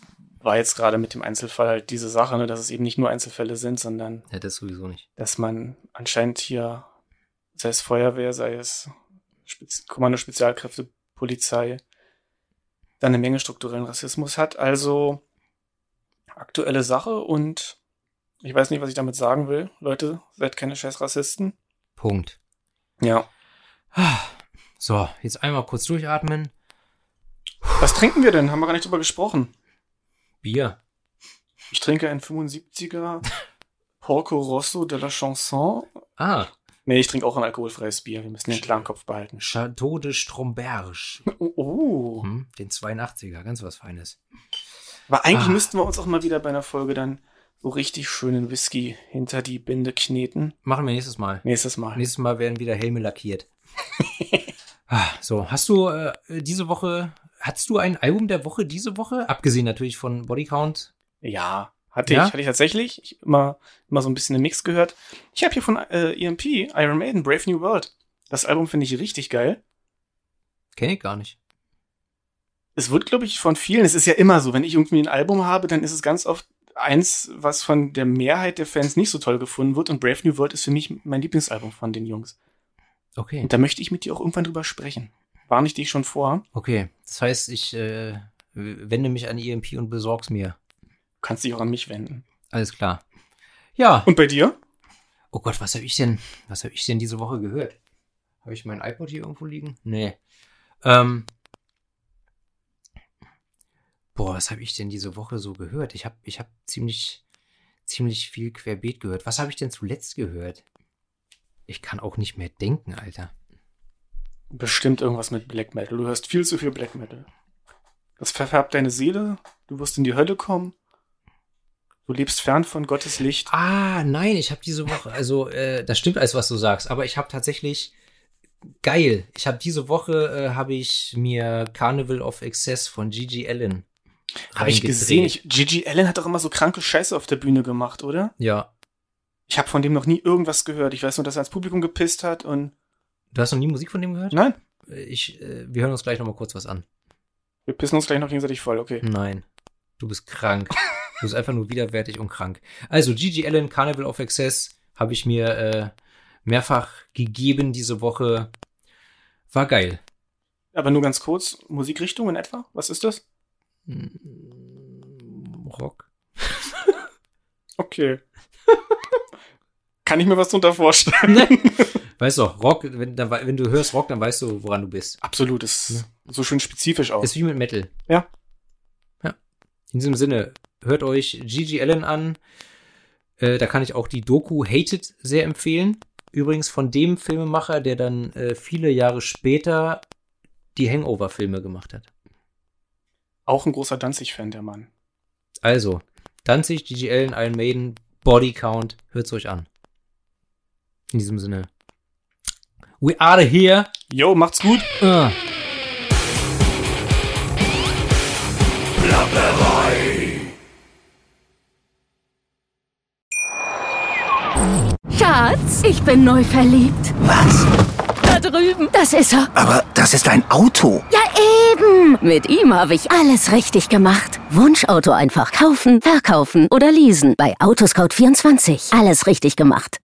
war jetzt gerade mit dem Einzelfall halt diese Sache, ne, dass es eben nicht nur Einzelfälle sind, sondern Ja, das sowieso nicht. dass man anscheinend hier, sei es Feuerwehr, sei es Spez Kommando Spezialkräfte, Polizei, dann eine Menge strukturellen Rassismus hat. Also aktuelle Sache und ich weiß nicht, was ich damit sagen will. Leute, seid keine scheiß Rassisten. Punkt. Ja. So, jetzt einmal kurz durchatmen. Was trinken wir denn? Haben wir gar nicht drüber gesprochen. Bier. Ich trinke ein 75er Porco Rosso de la Chanson. Ah, Nee, ich trinke auch ein alkoholfreies Bier. Wir müssen den klaren Kopf behalten. Chateau de Stromberge. Oh, oh. Hm, den 82er, ganz was Feines. Aber eigentlich Ah. müssten wir uns auch mal wieder bei einer Folge dann so richtig schönen Whisky hinter die Binde kneten. Machen wir nächstes Mal. Nächstes Mal. Nächstes Mal werden wieder Helme lackiert. ah, so, hast du äh, diese Woche, hattest du ein Album der Woche diese Woche? Abgesehen natürlich von Bodycount. Ja, hatte Ja? ich, hatte ich tatsächlich. Ich immer, immer so ein bisschen einen Mix gehört. Ich habe hier von äh, EMP, Iron Maiden, Brave New World. Das Album finde ich richtig geil. Kenne ich gar nicht. Es wird, glaube ich, von vielen, es ist ja immer so, wenn ich irgendwie ein Album habe, dann ist es ganz oft eins, was von der Mehrheit der Fans nicht so toll gefunden wird. Und Brave New World ist für mich mein Lieblingsalbum von den Jungs. Okay. Und da möchte ich mit dir auch irgendwann drüber sprechen. Warne ich dich schon vor? Okay. Das heißt, ich äh, wende mich an EMP und besorg's mir. Du kannst dich auch an mich wenden. Alles klar. Ja. Und bei dir? Oh Gott, was habe ich denn, was habe ich denn diese Woche gehört? Habe ich mein iPod hier irgendwo liegen? Nee. Ähm. Boah, was habe ich denn diese Woche so gehört? Ich habe ich hab ziemlich, ziemlich viel querbeet gehört. Was habe ich denn zuletzt gehört? Ich kann auch nicht mehr denken, Alter. Bestimmt irgendwas mit Black Metal. Du hörst viel zu viel Black Metal. Das verfärbt deine Seele. Du wirst in die Hölle kommen. Du lebst fern von Gottes Licht. Ah, nein, ich habe diese Woche, also äh, das stimmt alles, was du sagst, aber ich habe tatsächlich geil. Ich habe diese Woche äh, habe ich mir Carnival of Excess von Gigi Allen Habe ich gesehen. Ich, Gigi Allen hat doch immer so kranke Scheiße auf der Bühne gemacht, oder? Ja, Ich habe von dem noch nie irgendwas gehört. Ich weiß nur, dass er ans Publikum gepisst hat und. Du hast noch nie Musik von dem gehört? Nein, Ich, äh, wir hören uns gleich noch mal kurz was an. wir pissen uns gleich noch gegenseitig voll, okay. Nein, du bist krank. Du bist einfach nur widerwärtig und krank. Also Gigi Allen, Carnival of Excess, habe ich mir äh, mehrfach gegeben diese Woche. War geil. Aber nur ganz kurz, Musikrichtung in etwa? Was ist das? Mm, Rock. Okay. Kann ich mir was drunter vorstellen? Weißt du, Rock, wenn, dann, wenn du hörst Rock, dann weißt du, woran du bist. Absolut, ist so schön spezifisch aus. Ist wie mit Metal. Ja. Ja. In diesem Sinne, hört euch Gigi Allen an. Äh, da kann ich auch die Doku Hated sehr empfehlen. Übrigens von dem Filmemacher, der dann äh, viele Jahre später die Hangover-Filme gemacht hat. Auch ein großer Danzig-Fan, der Mann. Also, Danzig, Gigi Allen, Iron Maiden, Body Count, hört's euch an. In diesem Sinne. We are here. Yo, macht's gut. Uh. Schatz, ich bin neu verliebt. Was? Da drüben. Das ist er. Aber das ist ein Auto. Ja, eben. Mit ihm habe ich alles richtig gemacht. Wunschauto einfach kaufen, verkaufen oder leasen. Bei Autoscout24. Alles richtig gemacht.